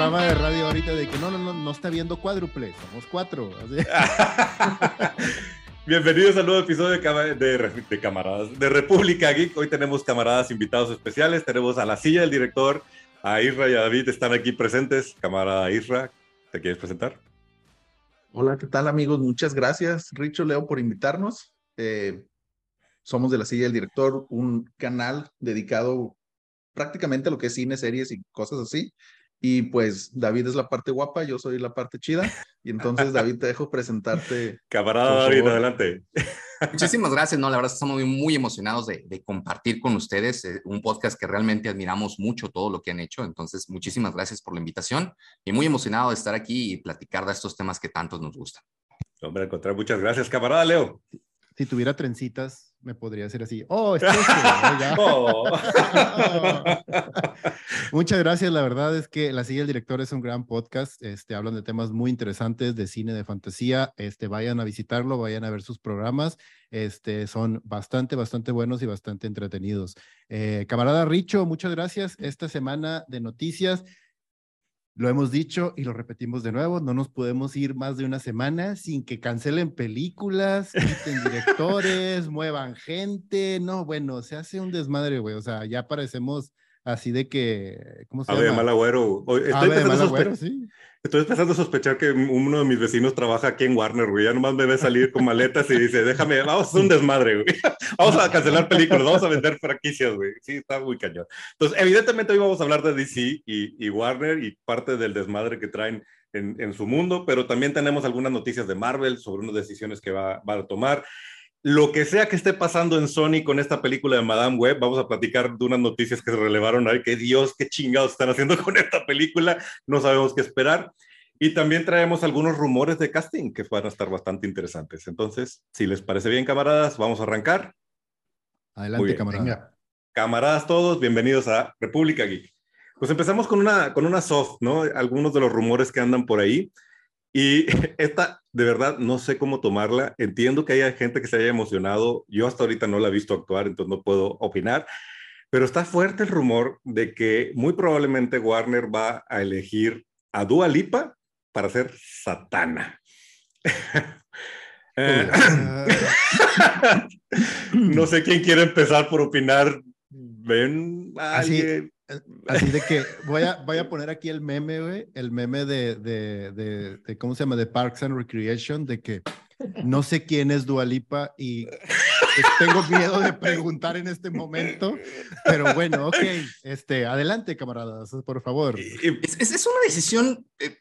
programa de radio ahorita de que no, no, no, no está viendo cuádruple, somos cuatro. Bienvenidos al nuevo episodio de, de, Camaradas de República Geek. Hoy tenemos camaradas invitados especiales. Tenemos a la silla del director, a Isra y a David están aquí presentes. Camarada Isra, ¿te quieres presentar? Hola, ¿qué tal amigos? Muchas gracias, Richo Leo, por invitarnos. Eh, somos de la silla del director, un canal dedicado prácticamente a lo que es cine, series y cosas así. Y pues David es la parte guapa, yo soy la parte chida. Y entonces David te dejo presentarte. Camarada David, adelante. Muchísimas gracias, no, la verdad estamos muy, muy emocionados de, compartir con ustedes eh, un podcast que realmente admiramos mucho todo lo que han hecho. Entonces, muchísimas gracias por la invitación y muy emocionado de estar aquí y platicar de estos temas que tantos nos gustan. Hombre, encontrar muchas gracias, camarada Leo. Si tuviera trencitas, me podría hacer así. Oh, es oh. Muchas gracias. La verdad es que La Silla del Director es un gran podcast. Este, hablan de temas muy interesantes de cine, de fantasía. Este, vayan a visitarlo, vayan a ver sus programas. Este, son bastante, bastante buenos y bastante entretenidos. Eh, camarada Richo, muchas gracias. Esta semana de noticias lo hemos dicho y lo repetimos de nuevo, no nos podemos ir más de una semana sin que cancelen películas, quiten directores, muevan gente. No, bueno, se hace un desmadre, güey. O sea, ya parecemos así de que, ¿cómo se llama? de mal agüero. Estoy, de sí. estoy empezando a sospechar que uno de mis vecinos trabaja aquí en Warner, güey. Ya nomás me ve salir con maletas y dice, déjame, vamos a hacer un desmadre, güey. Vamos a cancelar películas, vamos a vender franquicias, güey. Sí, está muy cañón. Entonces, evidentemente hoy vamos a hablar de DC y, Warner y parte del desmadre que traen en, en, su mundo, pero también tenemos algunas noticias de Marvel sobre unas decisiones que va, va a tomar lo que sea que esté pasando en Sony con esta película de Madame Web, vamos a platicar de unas noticias que se relevaron ahí, que Dios, qué chingados están haciendo con esta película, no sabemos qué esperar. Y también traemos algunos rumores de casting que van a estar bastante interesantes. Entonces, si les parece bien, camaradas, vamos a arrancar. Adelante, camaradas. Camaradas todos, bienvenidos a República Geek. Pues empezamos con una, con una soft, ¿no? Algunos de los rumores que andan por ahí. Y esta, de verdad, no sé cómo tomarla. Entiendo que haya gente que se haya emocionado. Yo hasta ahorita no la he visto actuar, entonces no puedo opinar. Pero está fuerte el rumor de que muy probablemente Warner va a elegir a Dua Lipa para ser Satana. Eh, no sé quién quiere empezar por opinar. Ven, Así, Así de que voy a, voy a poner aquí el meme, güey, el meme de, de, de, ¿cómo se llama? De Parks and Recreation, de que no sé quién es Dualipa y tengo miedo de preguntar en este momento, pero bueno, ok, este, adelante, camaradas, por favor. Es, es una decisión, eh,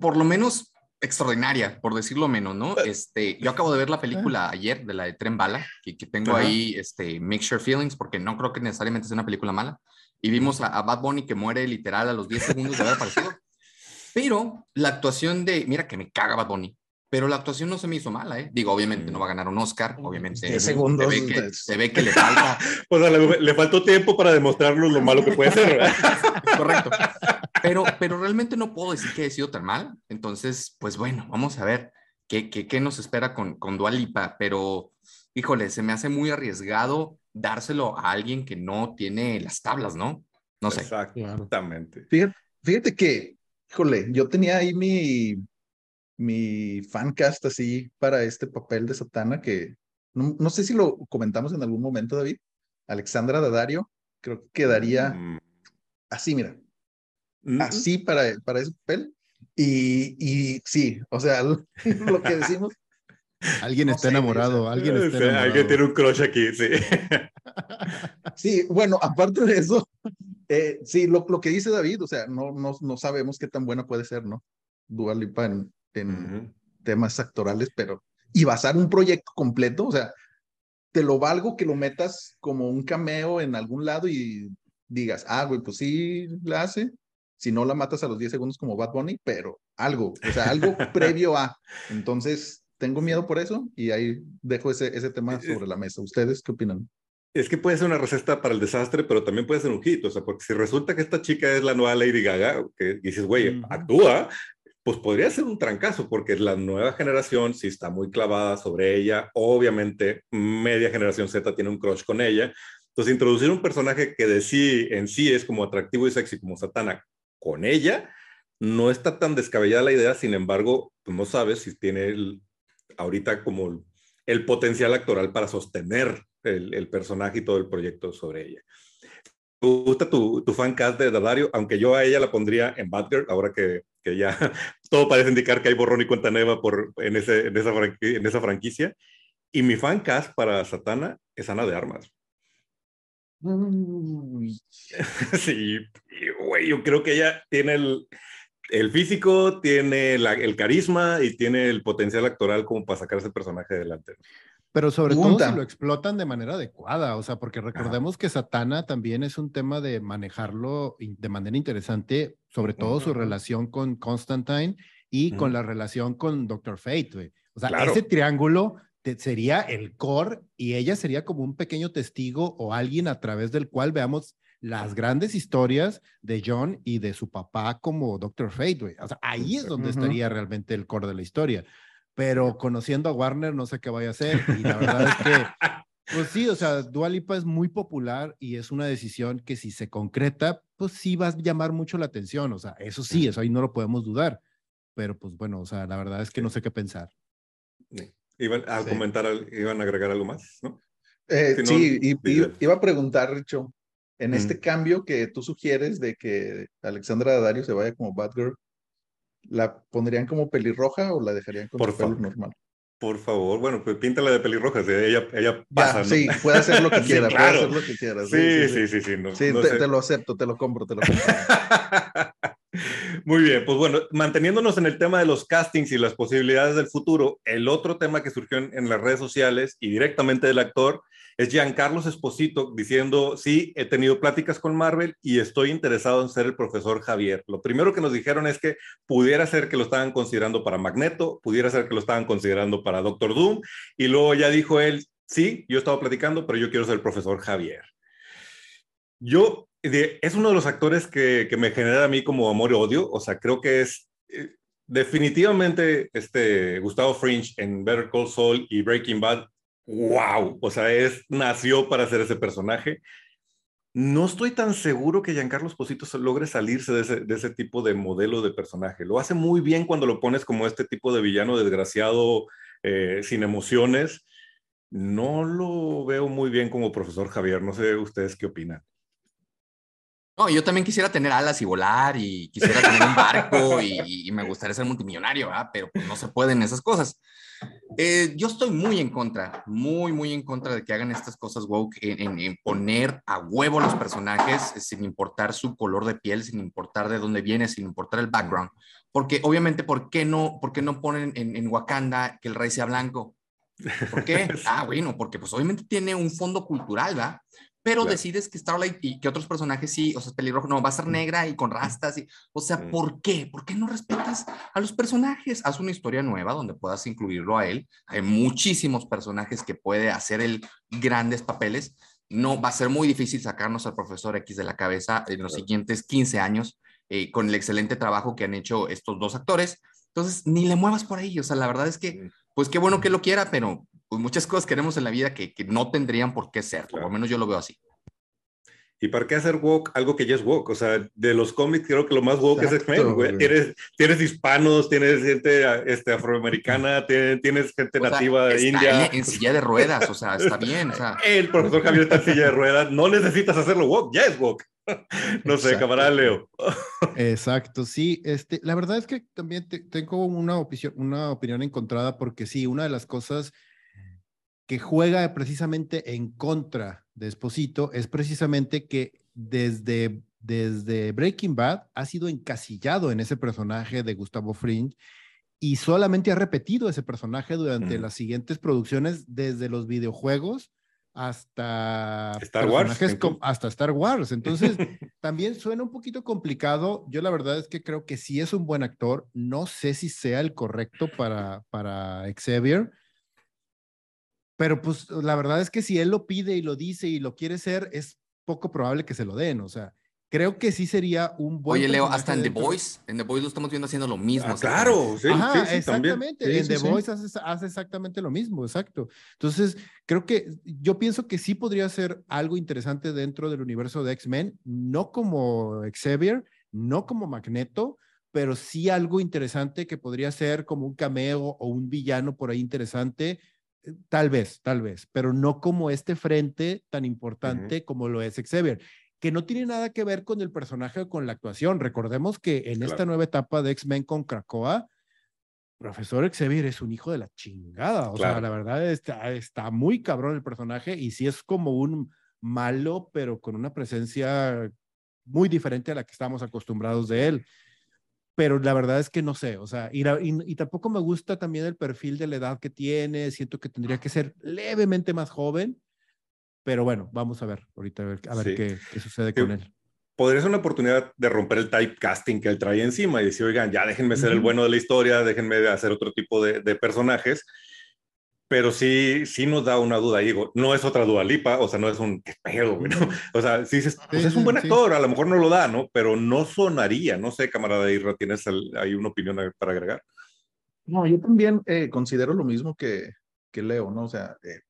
por lo menos extraordinaria, por decirlo menos, ¿no? Este, yo acabo de ver la película ayer de la de Tren Bala, que, que tengo ahí, este, Mixture Feelings, porque no creo que necesariamente sea una película mala y vimos a, Bad Bunny que muere literal a los 10 segundos de haber aparecido. Pero la actuación de, mira que me caga Bad Bunny, pero la actuación no se me hizo mala, ¿eh? Digo, obviamente no va a ganar un Oscar, obviamente. 10 segundos. Se ve, que, se ve que le falta. pues le, le, faltó tiempo para demostrarnos lo malo que puede ser, Correcto. Pero, pero realmente no puedo decir que haya sido tan mal. Entonces, pues bueno, vamos a ver qué, qué, qué nos espera con, con Dualipa. Pero, híjole, se me hace muy arriesgado dárselo a alguien que no tiene las tablas, ¿no? No sé. Exactamente. Fíjate, fíjate que, híjole, yo tenía ahí mi, mi fancast así para este papel de Satana que no, sé si lo comentamos en algún momento, David. Alexandra Dadario, creo que quedaría mm. así, mira. Así para, para ese papel. Y, y sí, o sea, lo que decimos, Alguien está enamorado, alguien está enamorado. Alguien tiene un crush aquí, sí. Sí, bueno, aparte de eso, eh, sí, lo, lo, que dice David, o sea, no, no, no sabemos qué tan buena puede ser, ¿no? Dual Lipa en, en temas actorales, pero y basar un proyecto completo, o sea, te lo valgo que lo metas como un cameo en algún lado y digas, ah, güey, pues sí la hace, si no la matas a los 10 segundos como Bad Bunny, pero algo, o sea, algo previo a. Entonces, tengo miedo por eso y ahí dejo ese, ese tema eh, sobre la mesa. ¿Ustedes qué opinan? Es que puede ser una receta para el desastre, pero también puede ser un hit, o sea, porque si resulta que esta chica es la nueva Lady Gaga, que dices, güey, actúa, pues podría ser un trancazo, porque la nueva generación sí está muy clavada sobre ella, obviamente media generación Z tiene un crush con ella, entonces introducir un personaje que de sí en sí es como atractivo y sexy como Satana con ella, no está tan descabellada la idea, sin embargo, pues, no sabes si tiene ahorita como el potencial actoral para sostener el, personaje y todo el proyecto sobre ella. Me gusta tu, tu fan cast de Dadario, aunque yo a ella la pondría en Batgirl, ahora que, que ya todo parece indicar que hay borrón y cuenta nueva por, en, ese, en, esa en esa franquicia. Y mi fan cast para Satana es Ana de Armas. Sí, güey, yo creo que ella tiene el, el físico, tiene el carisma y tiene el potencial actoral como para sacar ese personaje adelante. Pero sobre todo si lo explotan de manera adecuada, o sea, porque recordemos que Satana también es un tema de manejarlo de manera interesante, sobre todo su relación con Constantine y con la relación con Doctor Fate, O sea, ese triángulo sería el core y ella sería como un pequeño testigo o alguien a través del cual veamos las grandes historias de John y de su papá como Doctor Fate, O sea, ahí es donde estaría realmente el core de la historia. Pero conociendo a Warner, no sé qué vaya a hacer. Y la verdad es que, pues sí, o sea, Dua Lipa es muy popular y es una decisión que si se concreta, pues sí va a llamar mucho la atención. O sea, eso sí, eso ahí no lo podemos dudar. Pero pues bueno, o sea, la verdad es que no sé qué pensar. Iban a comentar, iban a agregar algo más, ¿no? Eh, sí, y, iba a preguntar, Richo, en este cambio que tú sugieres de que Alexandra Dario se vaya como Batgirl, ¿la pondrían como pelirroja o la dejarían como pelo normal? Por favor, bueno, pues píntala de pelirroja, ella, ella pasa, Sí, puede hacer lo que quiera, puede hacer lo que quiera. Sí, sí, sí, sí. Sí, te, lo acepto, te lo compro, te lo compro. Muy bien, pues bueno, manteniéndonos en el tema de los castings y las posibilidades del futuro, el otro tema que surgió en, las redes sociales y directamente del actor es Giancarlo Esposito diciendo, sí, he tenido pláticas con Marvel y estoy interesado en ser el profesor Javier. Lo primero que nos dijeron es que pudiera ser que lo estaban considerando para Magneto, pudiera ser que lo estaban considerando para Doctor Doom, y luego ya dijo él, sí, yo estaba platicando, pero yo quiero ser el profesor Javier. Yo es uno de los actores que, me genera a mí como amor y odio. O sea, creo que es eh, definitivamente este Gustavo Fringe en Better Call Saul y Breaking Bad. ¡Wow! O sea, es, nació para ser ese personaje. No estoy tan seguro que Giancarlo Esposito logre salirse de ese, tipo de modelo de personaje. Lo hace muy bien cuando lo pones como este tipo de villano desgraciado, eh, sin emociones. No lo veo muy bien como profesor Javier. No sé ustedes qué opinan. No, yo también quisiera tener alas y volar y quisiera tener un barco y, me gustaría ser multimillonario, ¿verdad? pero pues, no se pueden esas cosas. Eh, yo estoy muy en contra, muy, muy en contra de que hagan estas cosas woke, en, poner a huevo los personajes eh, sin importar su color de piel, sin importar de dónde viene, sin importar el background. Porque obviamente, ¿por qué no, por qué no ponen en, en Wakanda que el rey sea blanco? ¿Por qué? Ah, bueno, porque pues obviamente tiene un fondo cultural, ¿verdad? Pero decides que Starlight y que otros personajes sí, o sea, es pelirrojo, no, va a ser negra y con rastas, y, o sea, ¿por qué? ¿Por qué no respetas a los personajes? Haz una historia nueva donde puedas incluirlo a él. Hay muchísimos personajes que puede hacer él grandes papeles. No, va a ser muy difícil sacarnos al profesor X de la cabeza en los siguientes 15 años eh, con el excelente trabajo que han hecho estos dos actores. Entonces, ni le muevas por ahí. O sea, la verdad es que, pues qué bueno que lo quiera, pero pues muchas cosas queremos en la vida que, que no tendrían por qué ser, por lo menos yo lo veo así. ¿Y para qué hacer woke algo que ya es woke? O sea, de los cómics creo que lo más woke es X-Men, güey. Tienes, tienes hispanos, tienes gente este, afroamericana, tienes, tienes gente nativa de India. En, silla de ruedas, o sea, está bien. O sea. El profesor Javier está en silla de ruedas, no necesitas hacerlo woke, ya es woke. No sé, camarada Leo. Exacto, sí. Este, la verdad es que también tengo una opinión, una opinión encontrada porque sí, una de las cosas que juega precisamente en contra de Esposito es precisamente que desde, desde Breaking Bad ha sido encasillado en ese personaje de Gustavo Fring y solamente ha repetido ese personaje durante las siguientes producciones desde los videojuegos hasta Star Wars. hasta Star Wars. Entonces, también suena un poquito complicado. Yo la verdad es que creo que sí es un buen actor. No sé si sea el correcto para, para Xavier. Pero pues la verdad es que si él lo pide y lo dice y lo quiere ser, es poco probable que se lo den. O sea, creo que sí sería un buen. Oye, Leo, hasta en The Voice, en The Voice lo estamos viendo haciendo lo mismo. Ah, claro, sí, sí, exactamente. en The Voice hace, hace, exactamente lo mismo, exacto. Entonces, creo que yo pienso que sí podría ser algo interesante dentro del universo de X-Men, no como Xavier, no como Magneto, pero sí algo interesante que podría ser como un cameo o un villano por ahí interesante, tal vez, tal vez, pero no como este frente tan importante como lo es Xavier, que no tiene nada que ver con el personaje o con la actuación. Recordemos que en esta nueva etapa de X-Men con Krakoa, Profesor Xavier es un hijo de la chingada. O sea, la verdad está, está muy cabrón el personaje y sí es como un malo, pero con una presencia muy diferente a la que estamos acostumbrados de él. Pero la verdad es que no sé, o sea, y, y, tampoco me gusta también el perfil de la edad que tiene, siento que tendría que ser levemente más joven, pero bueno, vamos a ver ahorita a ver, qué, qué, sucede con él. Podría ser una oportunidad de romper el typecasting que él trae encima y decir, oigan, ya déjenme ser el bueno de la historia, déjenme hacer otro tipo de, de personajes pero sí, sí nos da una duda, digo, no es otra Lipa, o sea, no es un qué pedo, O sea, sí, pues es un buen actor, a lo mejor no lo da, ¿no? Pero no sonaría, no sé, camarada Irra, ¿tienes ahí una opinión para agregar? No, yo también eh, considero lo mismo que, que Leo, ¿no? O sea, eh,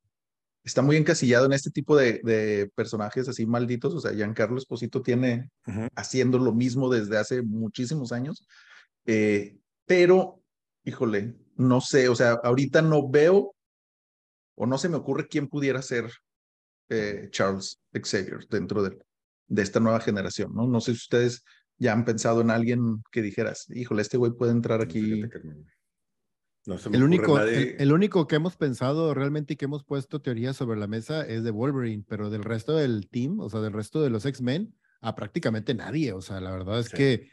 está muy encasillado en este tipo de, de, personajes así malditos, o sea, Giancarlo Esposito tiene haciendo lo mismo desde hace muchísimos años, eh, pero, híjole, no sé, o sea, ahorita no veo o no se me ocurre quién pudiera ser eh, Charles Xavier dentro de, de, esta nueva generación, ¿no? No sé si ustedes ya han pensado en alguien que dijeras, híjole, este güey puede entrar aquí. el, único, el, único que hemos pensado realmente y que hemos puesto teorías sobre la mesa es de Wolverine, pero del resto del team, o sea, del resto de los X-Men, a prácticamente nadie. O sea, la verdad es que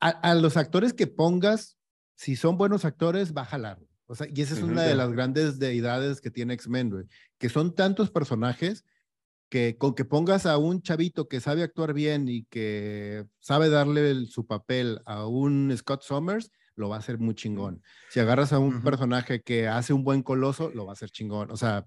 a, a, los actores que pongas, si son buenos actores, va a jalar. O sea, y esa es una de las grandes deidades que tiene X-Men, que son tantos personajes que con que pongas a un chavito que sabe actuar bien y que sabe darle su papel a un Scott Summers, lo va a hacer muy chingón. Si agarras a un personaje que hace un buen coloso, lo va a hacer chingón. O sea,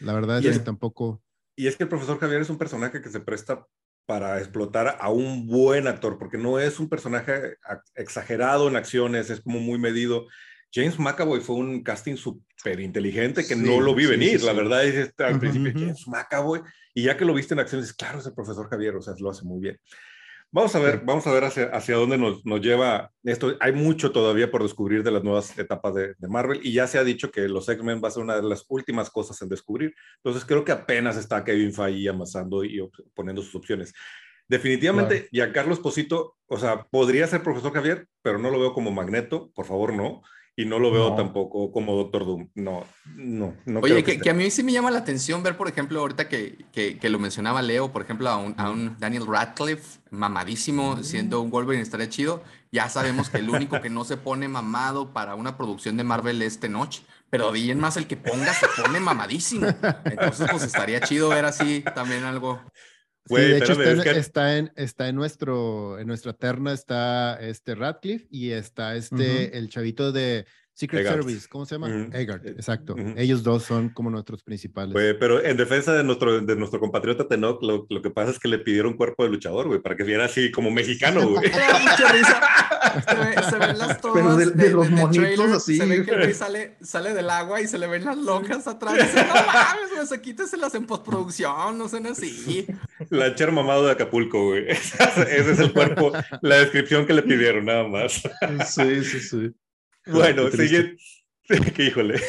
la verdad es, que tampoco... Y es que el profesor Javier es un personaje que se presta para explotar a un buen actor, porque no es un personaje exagerado en acciones, es como muy medido. James McAvoy fue un casting súper inteligente que no lo vi venir, la verdad es al principio James McAvoy, y ya que lo viste en acción, dices, claro, es el profesor Javier, o sea, lo hace muy bien. Vamos a ver, vamos a ver hacia, hacia dónde nos, nos, lleva esto. Hay mucho todavía por descubrir de las nuevas etapas de, de, Marvel y ya se ha dicho que los X-Men va a ser una de las últimas cosas en descubrir. Entonces creo que apenas está Kevin Feige amasando y poniendo sus opciones. Definitivamente, claro. Carlos Posito, o sea, podría ser profesor Javier, pero no lo veo como Magneto, por favor, no. Y no lo veo tampoco como Doctor Doom. No, no, no. Oye, que, que, a mí sí me llama la atención ver, por ejemplo, ahorita que, que, que lo mencionaba Leo, por ejemplo, a un, a un Daniel Radcliffe, mamadísimo, mm. siendo un Wolverine, estaría chido. Ya sabemos que el único que no se pone mamado para una producción de Marvel es Tenoch, pero bien más el que ponga se pone mamadísimo. Entonces, pues estaría chido ver así también algo. Sí, de hecho está, en, que... está, en, está en, nuestro, en nuestra terna está este Radcliffe y está este, uh -huh. el chavito de Secret. Service, ¿cómo se llama? Uh -huh. Exacto. Uh -huh. Ellos dos son como nuestros principales. Pero en defensa de nuestro, de nuestro compatriota Tenoch, lo, lo, que pasa es que le pidieron cuerpo de luchador, güey, para que viera así como mexicano, güey. mucha risa. Se, ve, se, ven las tomas pero de, de, de los de monitos trailer, así. Se ve que el sale, sale del agua y se le ven las lonjas atrás. Y dice, no mames, güey, se quíteselas en postproducción, no sean así. Lancher mamado de Acapulco, güey. Ese es el cuerpo, la descripción que le pidieron, nada más. Sí, sí, sí. Bueno, sigue, que híjole.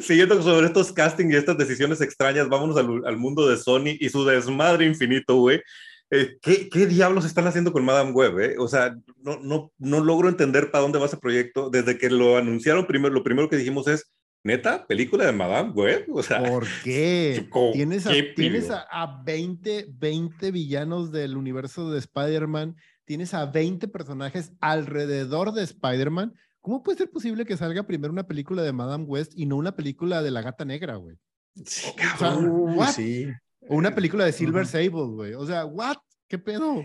Siguiendo sobre estos castings y estas decisiones extrañas, vámonos al, al mundo de Sony y su desmadre infinito, güey. Eh, ¿qué, ¿qué, diablos están haciendo con Madame Web? Eh? O sea, no, no, no logro entender para dónde va ese proyecto. Desde que lo anunciaron primero, lo primero que dijimos es, ¿neta? ¿Película de Madame Web? O sea, ¿por qué? ¿Tienes, a, tienes a, a, 20, 20 villanos del universo de Spider-Man, tienes a 20 personajes alrededor de Spider-Man ¿Cómo puede ser posible que salga primero una película de Madame West y no una película de la gata negra, güey? Sí, cabrón. O sea, sí. O una película de Silver uh -huh. Sable, güey. O sea, ¿what? ¿Qué pedo?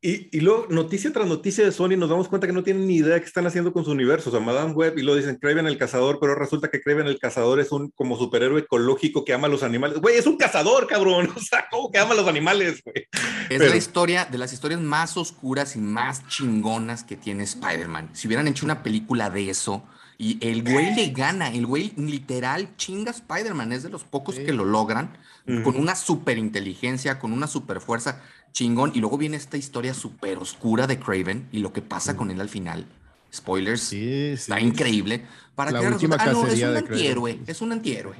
Y, y, luego, noticia tras noticia de Sony, nos damos cuenta que no tienen ni idea de qué están haciendo con su universo. O sea, Madame Web, y lo dicen, Kraven el cazador, pero resulta que Kraven el cazador es un como superhéroe ecológico que ama a los animales. Güey, es un cazador, cabrón. O sea, ¿cómo que ama a los animales, güey? Es pero... la historia de las historias más oscuras y más chingonas que tiene Spider-Man. Si hubieran hecho una película de eso, Y el güey le gana, el güey literal chinga Spider-Man, es de los pocos que lo logran, con una super inteligencia, con una super fuerza chingón. Y luego viene esta historia súper oscura de Craven y lo que pasa con él al final. Spoilers, está increíble. Para la última ah, no, es un antihéroe, es un antihéroe.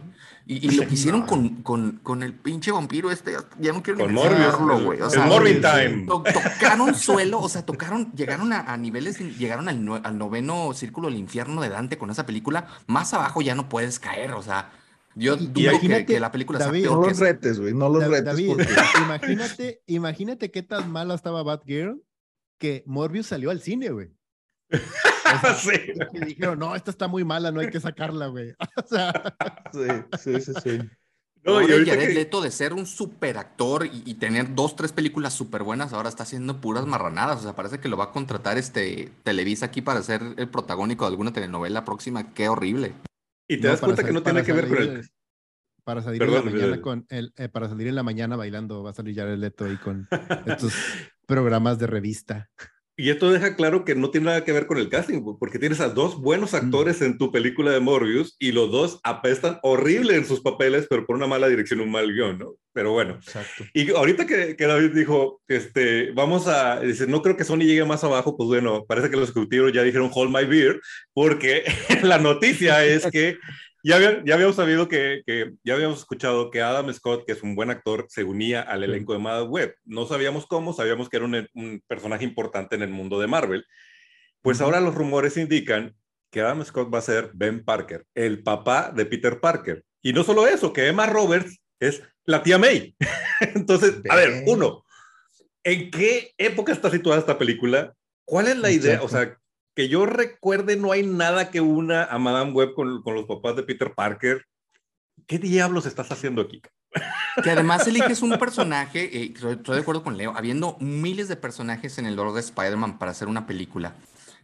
Y, lo que hicieron con, con, con, el pinche vampiro este, ya no quiero ni mencionarlo, güey. O sea, Morbid Time. tocaron suelo, o sea, tocaron, llegaron a, niveles, llegaron al, al, noveno círculo del infierno de Dante con esa película. Más abajo ya no puedes caer, o sea. Yo dudo que, que, la película David, sea No los retes, güey, no los retes. David, imagínate, imagínate qué tan mala estaba Batgirl que Morbius salió al cine, güey. sí. Y dijeron, no, esta está muy mala, no hay que sacarla, güey. o sea. Sí, sí, sí, sí. No, y Jared Leto de ser un super actor y, tener dos, tres películas súper buenas, ahora está haciendo puras marranadas. O sea, parece que lo va a contratar este Televisa aquí para ser el protagónico de alguna telenovela próxima. Qué horrible. Y te das cuenta que no tiene que ver con el. Para salir en la mañana con el, eh, para salir en la mañana bailando, va a salir Jared Leto ahí con estos programas de revista. Y esto deja claro que no tiene nada que ver con el casting, porque tienes a dos buenos actores en tu película de Morbius y los dos apestan horrible en sus papeles, pero por una mala dirección, un mal guion, ¿no? Pero bueno. Exacto. Y ahorita que, que, David dijo, este, vamos a, dice, no creo que Sony llegue más abajo, pues bueno, parece que los ejecutivos ya dijeron hold my beer, porque la noticia es que ya, habíamos sabido que, ya habíamos escuchado que Adam Scott, que es un buen actor, se unía al elenco de Mad Web. No sabíamos cómo, sabíamos que era un, personaje importante en el mundo de Marvel. Pues ahora los rumores indican que Adam Scott va a ser Ben Parker, el papá de Peter Parker. Y no solo eso, que Emma Roberts es la tía May. Entonces, a ver, uno, ¿en qué época está situada esta película? ¿Cuál es la idea? O sea, que yo recuerde, no hay nada que una a Madame Web con, con los papás de Peter Parker. ¿Qué diablos estás haciendo aquí? Que además eliges un personaje, eh, estoy de acuerdo con Leo, habiendo miles de personajes en el lore de Spider-Man para hacer una película.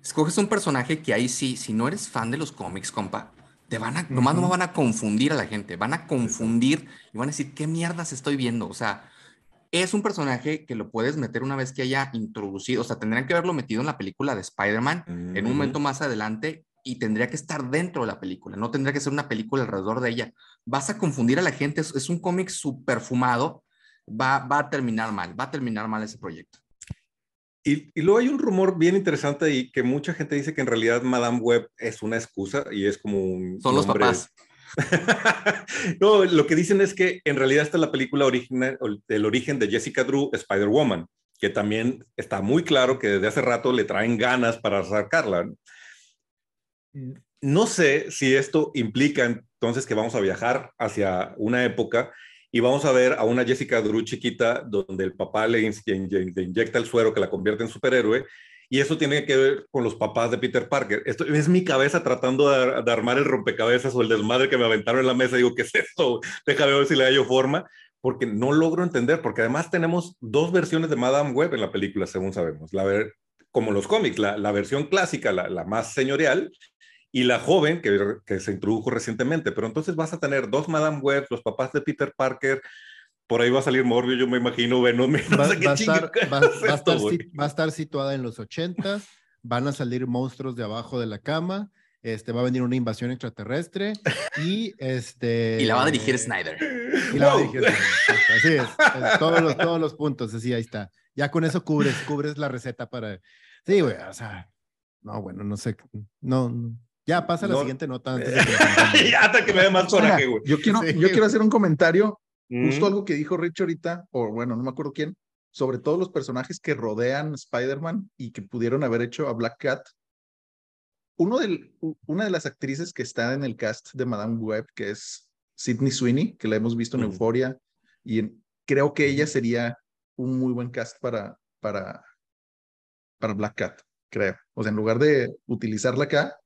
Escoges un personaje que ahí sí, si no eres fan de los cómics, compa, te van a, nomás no van a confundir a la gente, van a confundir y van a decir, ¿qué mierdas estoy viendo? O sea, es un personaje que lo puedes meter una vez que haya introducido, o sea, tendrían que haberlo metido en la película de Spider-Man en un momento más adelante y tendría que estar dentro de la película, no tendría que ser una película alrededor de ella. Vas a confundir a la gente, es, un cómic súper fumado, va, va a terminar mal, va a terminar mal ese proyecto. Y, y, luego hay un rumor bien interesante y que mucha gente dice que en realidad Madame Web es una excusa y es como un... Son los papás. no, lo que dicen es que en realidad esta es la película original, del origen de Jessica Drew, Spider-Woman, que también está muy claro que desde hace rato le traen ganas para sacarla. No sé si esto implica entonces que vamos a viajar hacia una época y vamos a ver a una Jessica Drew chiquita donde el papá le inyecta el suero que la convierte en superhéroe y eso tiene que ver con los papás de Peter Parker. Esto es mi cabeza tratando de, armar el rompecabezas o el desmadre que me aventaron en la mesa. Digo, ¿qué es esto? Déjame ver si le hallo forma, porque no logro entender, porque además tenemos dos versiones de Madame Web en la película, según sabemos. La ver, como los cómics, la, versión clásica, la, la, más señorial, y la joven que, que se introdujo recientemente. Pero entonces vas a tener dos Madame Web, los papás de Peter Parker, por ahí va a salir Morbius, yo me imagino, Venom. No va, sé qué va, estar, va, va, estar, va, a estar, situada en los 80, van a salir monstruos de abajo de la cama, este, va a venir una invasión extraterrestre y este... Y la va a dirigir Snyder. Y la va a dirigir Snyder. Así es, todos, los, todos los puntos, así ahí está. Ya con eso cubres, cubres la receta para... Sí, güey, o sea, no, bueno, no sé, no, no. Ya pasa la siguiente nota antes de que... ya hasta que me dé más coraje, güey. Yo quiero, sí. yo quiero hacer un comentario Justo algo que dijo Rich ahorita, o bueno, no me acuerdo quién, sobre todos los personajes que rodean Spider-Man y que pudieron haber hecho a Black Cat. Uno del, una de las actrices que está en el cast de Madame Web, que es Sidney Sweeney, que la hemos visto en Euphoria, y creo que ella sería un muy buen cast para, para, para Black Cat, creo. O sea, en lugar de utilizarla acá,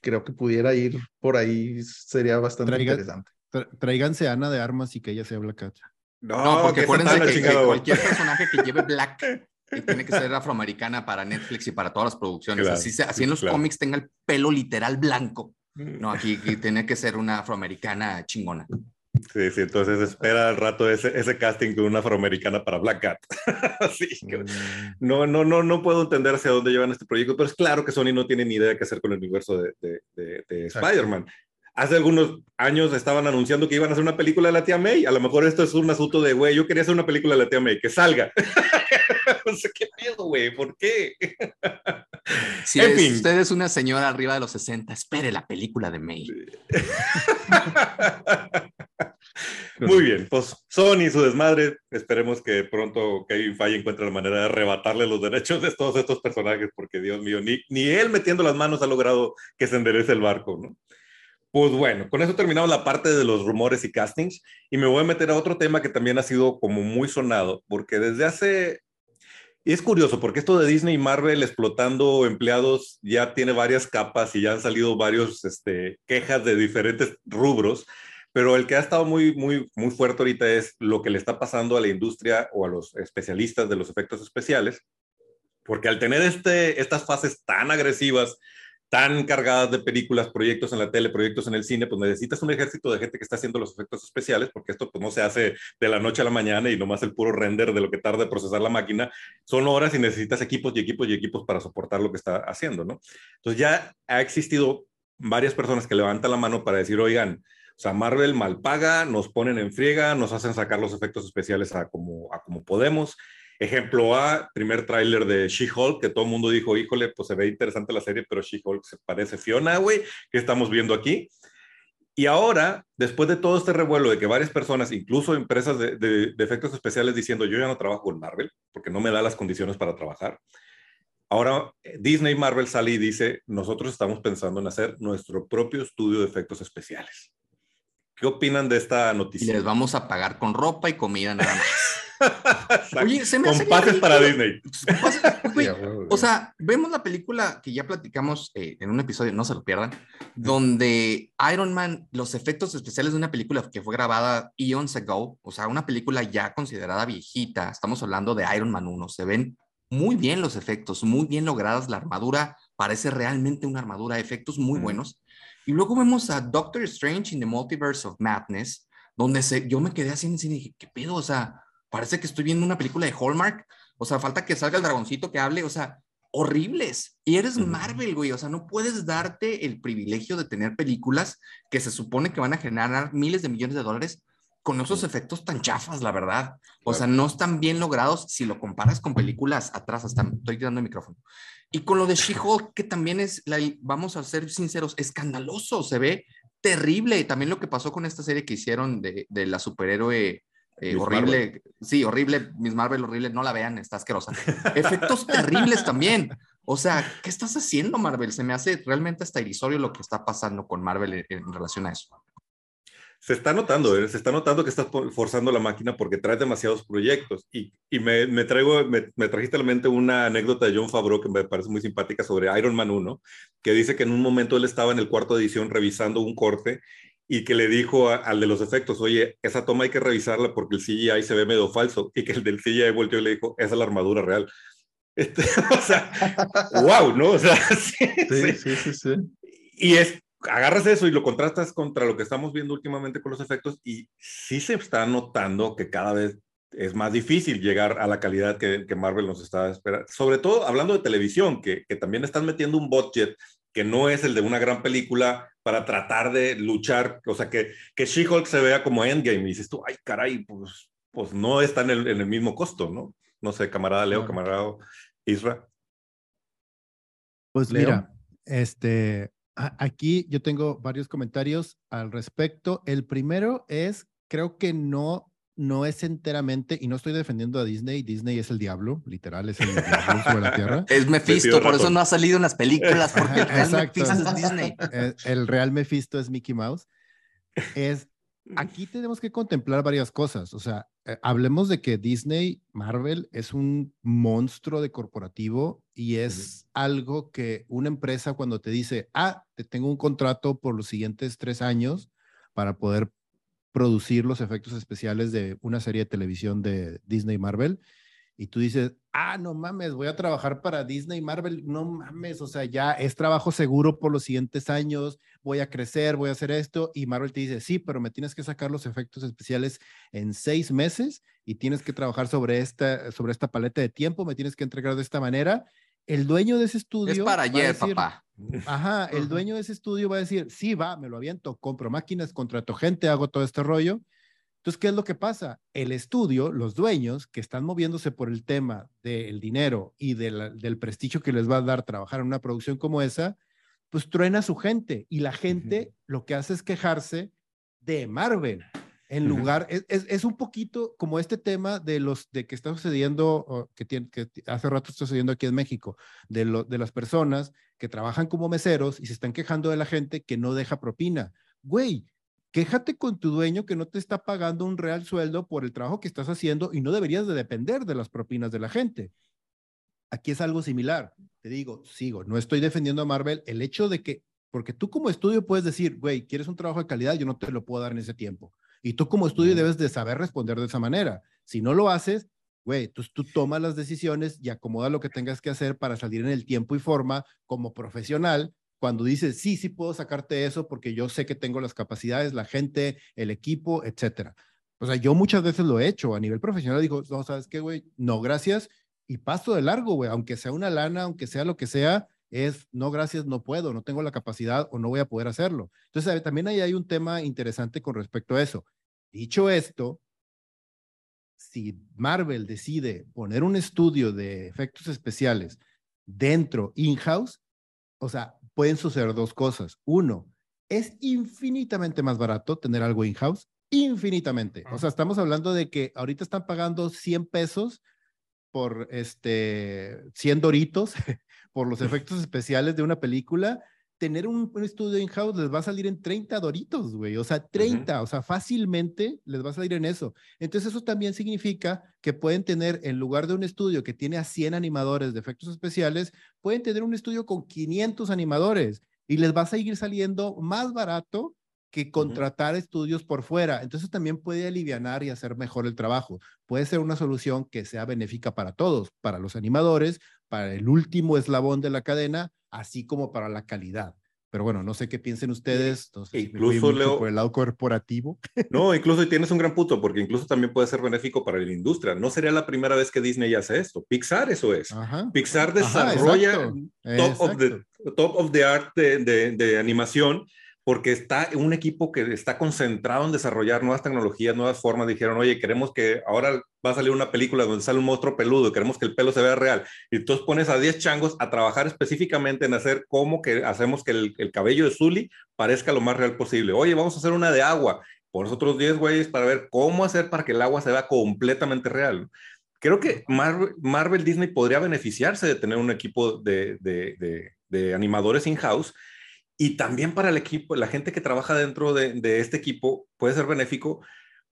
creo que pudiera ir por ahí, sería bastante interesante. Tráiganse a Ana de Armas y que ella sea Black Cat. No, porque acuérdense que, que, cualquier personaje que lleve Black eh, tiene que ser afroamericana para Netflix y para todas las producciones. así, así en los cómics tenga el pelo literal blanco. Mm. No, aquí, tiene que ser una afroamericana chingona. Sí, sí, entonces espera al rato ese, ese casting con una afroamericana para Black Cat. sí, mm. no, no, no, no puedo entender hacia dónde llevan este proyecto, pero es claro que Sony no tiene ni idea qué hacer con el universo de, de, de, Spider-Man. Hace algunos años estaban anunciando que iban a hacer una película de la tía May. A lo mejor esto es un asunto de, güey, yo quería hacer una película de la tía May, que salga. no sé qué miedo, güey, ¿por qué? si usted es una señora arriba de los 60, espere la película de May. Muy bien, pues Sony y su desmadre, esperemos que pronto Kevin Feige encuentre la manera de arrebatarle los derechos de todos estos personajes, porque Dios mío, ni, ni él metiendo las manos ha logrado que se enderece el barco, ¿no? Pues bueno, con eso terminamos la parte de los rumores y castings y me voy a meter a otro tema que también ha sido como muy sonado, porque desde hace... Y es curioso, porque esto de Disney y Marvel explotando empleados ya tiene varias capas y ya han salido varios este, quejas de diferentes rubros pero el que ha estado muy, muy, muy fuerte ahorita es lo que le está pasando a la industria o a los especialistas de los efectos especiales, porque al tener este, estas fases tan agresivas, tan cargadas de películas, proyectos en la tele, proyectos en el cine, pues necesitas un ejército de gente que está haciendo los efectos especiales, porque esto pues no se hace de la noche a la mañana y nomás el puro render de lo que tarda procesar la máquina, son horas y necesitas equipos y equipos y equipos para soportar lo que está haciendo, ¿no? Entonces ya ha existido varias personas que levantan la mano para decir, oigan, o sea, Marvel mal paga, nos ponen en friega, nos hacen sacar los efectos especiales a como podemos. Ejemplo A, primer tráiler de She-Hulk, que todo el mundo dijo, híjole, pues se ve interesante la serie, pero She-Hulk se parece Fiona, güey, ¿qué estamos viendo aquí? Y ahora, después de todo este revuelo de que varias personas, incluso empresas de, de, de, efectos especiales, diciendo yo ya no trabajo con Marvel porque no me da las condiciones para trabajar. Ahora Disney Marvel sale y dice, nosotros estamos pensando en hacer nuestro propio estudio de efectos especiales. ¿Qué opinan de esta noticia? Y les vamos a pagar con ropa y comida nada más. Oye, se me con pases para Disney. o sea, vemos la película que ya platicamos eh, en un episodio, no se lo pierdan, donde Iron Man, los efectos especiales de una película que fue grabada eons ago, o sea, una película ya considerada viejita, estamos hablando de Iron Man 1, se ven muy bien los efectos, muy bien logradas, la armadura parece realmente una armadura, efectos muy buenos. Y luego vemos a Doctor Strange in the Multiverse of Madness, donde se, yo me quedé así en el cine y dije, ¿qué pedo? O sea, parece que estoy viendo una película de Hallmark. O sea, falta que salga el dragoncito que hable. O sea, horribles. Y eres Marvel, güey. O sea, no puedes darte el privilegio de tener películas que se supone que van a generar miles de millones de dólares con esos efectos tan chafas, la verdad. O sea, no están bien logrados si lo comparas con películas atrás. Hasta estoy tirando el micrófono. Y con lo de She-Hulk, que también es, la, vamos a ser sinceros, escandaloso, se ve terrible. También lo que pasó con esta serie que hicieron de, de la superhéroe eh, horrible, sí, horrible, Miss Marvel horrible, no la vean, está asquerosa. Efectos terribles también. O sea, ¿qué estás haciendo, Marvel? Se me hace realmente hasta irrisorio lo que está pasando con Marvel en relación a eso. Se está notando, ¿eh? se está notando que estás forzando la máquina porque traes demasiados proyectos. Y, y me, me, traigo, me, me, trajiste a la mente una anécdota de John Favreau que me parece muy simpática sobre Iron Man 1, que dice que en un momento él estaba en el cuarto de edición revisando un corte y que le dijo al de los efectos, oye, esa toma hay que revisarla porque el CGI se ve medio falso. Y que el del CGI volteó y le dijo, esa es la armadura real. Este, o sea, wow, ¿no? O sea, sí, sí, sí, sí, sí. Y es agarras eso y lo contrastas contra lo que estamos viendo últimamente con los efectos y sí se está notando que cada vez es más difícil llegar a la calidad que, que Marvel nos está esperando. Sobre todo hablando de televisión, que, que, también están metiendo un budget que no es el de una gran película para tratar de luchar, o sea, que, que She-Hulk se vea como Endgame y dices tú, ay, caray, pues, pues no está en el, en el mismo costo, ¿no? No sé, camarada Leo, camarada Isra. Pues mira, este, Aquí yo tengo varios comentarios al respecto. El primero es, creo que no, no es enteramente, y no estoy defendiendo a Disney, Disney es el diablo, literal, es el diablo sobre la tierra. Es Mephisto, por eso no ha salido en las películas, porque el real Mephisto es Disney. El, el real Mephisto es Mickey Mouse. Es, aquí tenemos que contemplar varias cosas. O sea, eh, hablemos de que Disney, Marvel, es un monstruo de corporativo y es algo que una empresa cuando te dice, ah, te tengo un contrato por los siguientes tres años para poder producir los efectos especiales de una serie de televisión de Disney Marvel, y tú dices, ah, no mames, voy a trabajar para Disney, Marvel, no mames, o sea, ya es trabajo seguro por los siguientes años, voy a crecer, voy a hacer esto, y Marvel te dice, sí, pero me tienes que sacar los efectos especiales en seis meses y tienes que trabajar sobre esta, sobre esta paleta de tiempo, me tienes que entregar de esta manera. El dueño de ese estudio. Es para ayer, papá. Ajá, el dueño de ese estudio va a decir, sí, va, me lo aviento, compro máquinas, contrato gente, hago todo este rollo entonces, ¿qué es lo que pasa? El estudio, los dueños que están moviéndose por el tema del dinero y del prestigio que les va a dar trabajar en una producción como esa, pues truena a su gente y la gente lo que hace es quejarse de Marvel. En lugar, es, es, un poquito como este tema de los de que está sucediendo, que, tiene, que hace rato está sucediendo aquí en México, de, lo, de las personas que trabajan como meseros y se están quejando de la gente que no deja propina. Güey, quéjate con tu dueño que no te está pagando un real sueldo por el trabajo que estás haciendo y no deberías de depender de las propinas de la gente. Aquí es algo similar. Te digo, sigo, no estoy defendiendo a Marvel. El hecho de que, porque tú como estudio puedes decir, güey, quieres un trabajo de calidad, yo no te lo puedo dar en ese tiempo. Y tú como estudio debes de saber responder de esa manera. Si no lo haces, güey, tú, tú tomas las decisiones y acomoda lo que tengas que hacer para salir en el tiempo y forma como profesional cuando dices, sí, sí puedo sacarte eso porque yo sé que tengo las capacidades, la gente, el equipo, etcétera. O sea, yo muchas veces lo he hecho a nivel profesional, digo, no, ¿sabes qué, güey? No, gracias. Y paso de largo, güey, aunque sea una lana, aunque sea lo que sea, es, no, gracias, no puedo, no tengo la capacidad o no voy a poder hacerlo. Entonces, también ahí hay un tema interesante con respecto a eso. Dicho esto, si Marvel decide poner un estudio de efectos especiales dentro in-house, o sea, pueden suceder dos cosas. Uno, es infinitamente más barato tener algo in-house, infinitamente. O sea, estamos hablando de que ahorita están pagando 100 pesos por este 100 doritos por los efectos especiales de una película tener un, estudio in-house les va a salir en 30 doritos, güey. O sea, 30, o sea, fácilmente les va a salir en eso. Entonces, eso también significa que pueden tener, en lugar de un estudio que tiene a 100 animadores de efectos especiales, pueden tener un estudio con 500 animadores y les va a seguir saliendo más barato que contratar estudios por fuera. Entonces también puede aliviar y hacer mejor el trabajo. Puede ser una solución que sea benéfica para todos, para los animadores, para el último eslabón de la cadena, así como para la calidad. Pero bueno, no sé qué piensen ustedes. incluso Leo, por el lado corporativo. No, incluso tienes un gran punto, porque incluso también puede ser benéfico para la industria. No sería la primera vez que Disney hace esto. Pixar eso es. Pixar desarrolla top, of the, top, of the, art de, de, de animación porque está un equipo que está concentrado en desarrollar nuevas tecnologías, nuevas formas. Dijeron, oye, queremos que ahora va a salir una película donde sale un monstruo peludo, queremos que el pelo se vea real. Y tú pones a 10 changos a trabajar específicamente en hacer cómo que hacemos que el, cabello de Zully parezca lo más real posible. Oye, vamos a hacer una de agua. Por los otros 10 güeyes para ver cómo hacer para que el agua se vea completamente real. Creo que Marvel, Disney podría beneficiarse de tener un equipo de, de, de animadores in-house y también para el equipo, la gente que trabaja dentro de, este equipo puede ser benéfico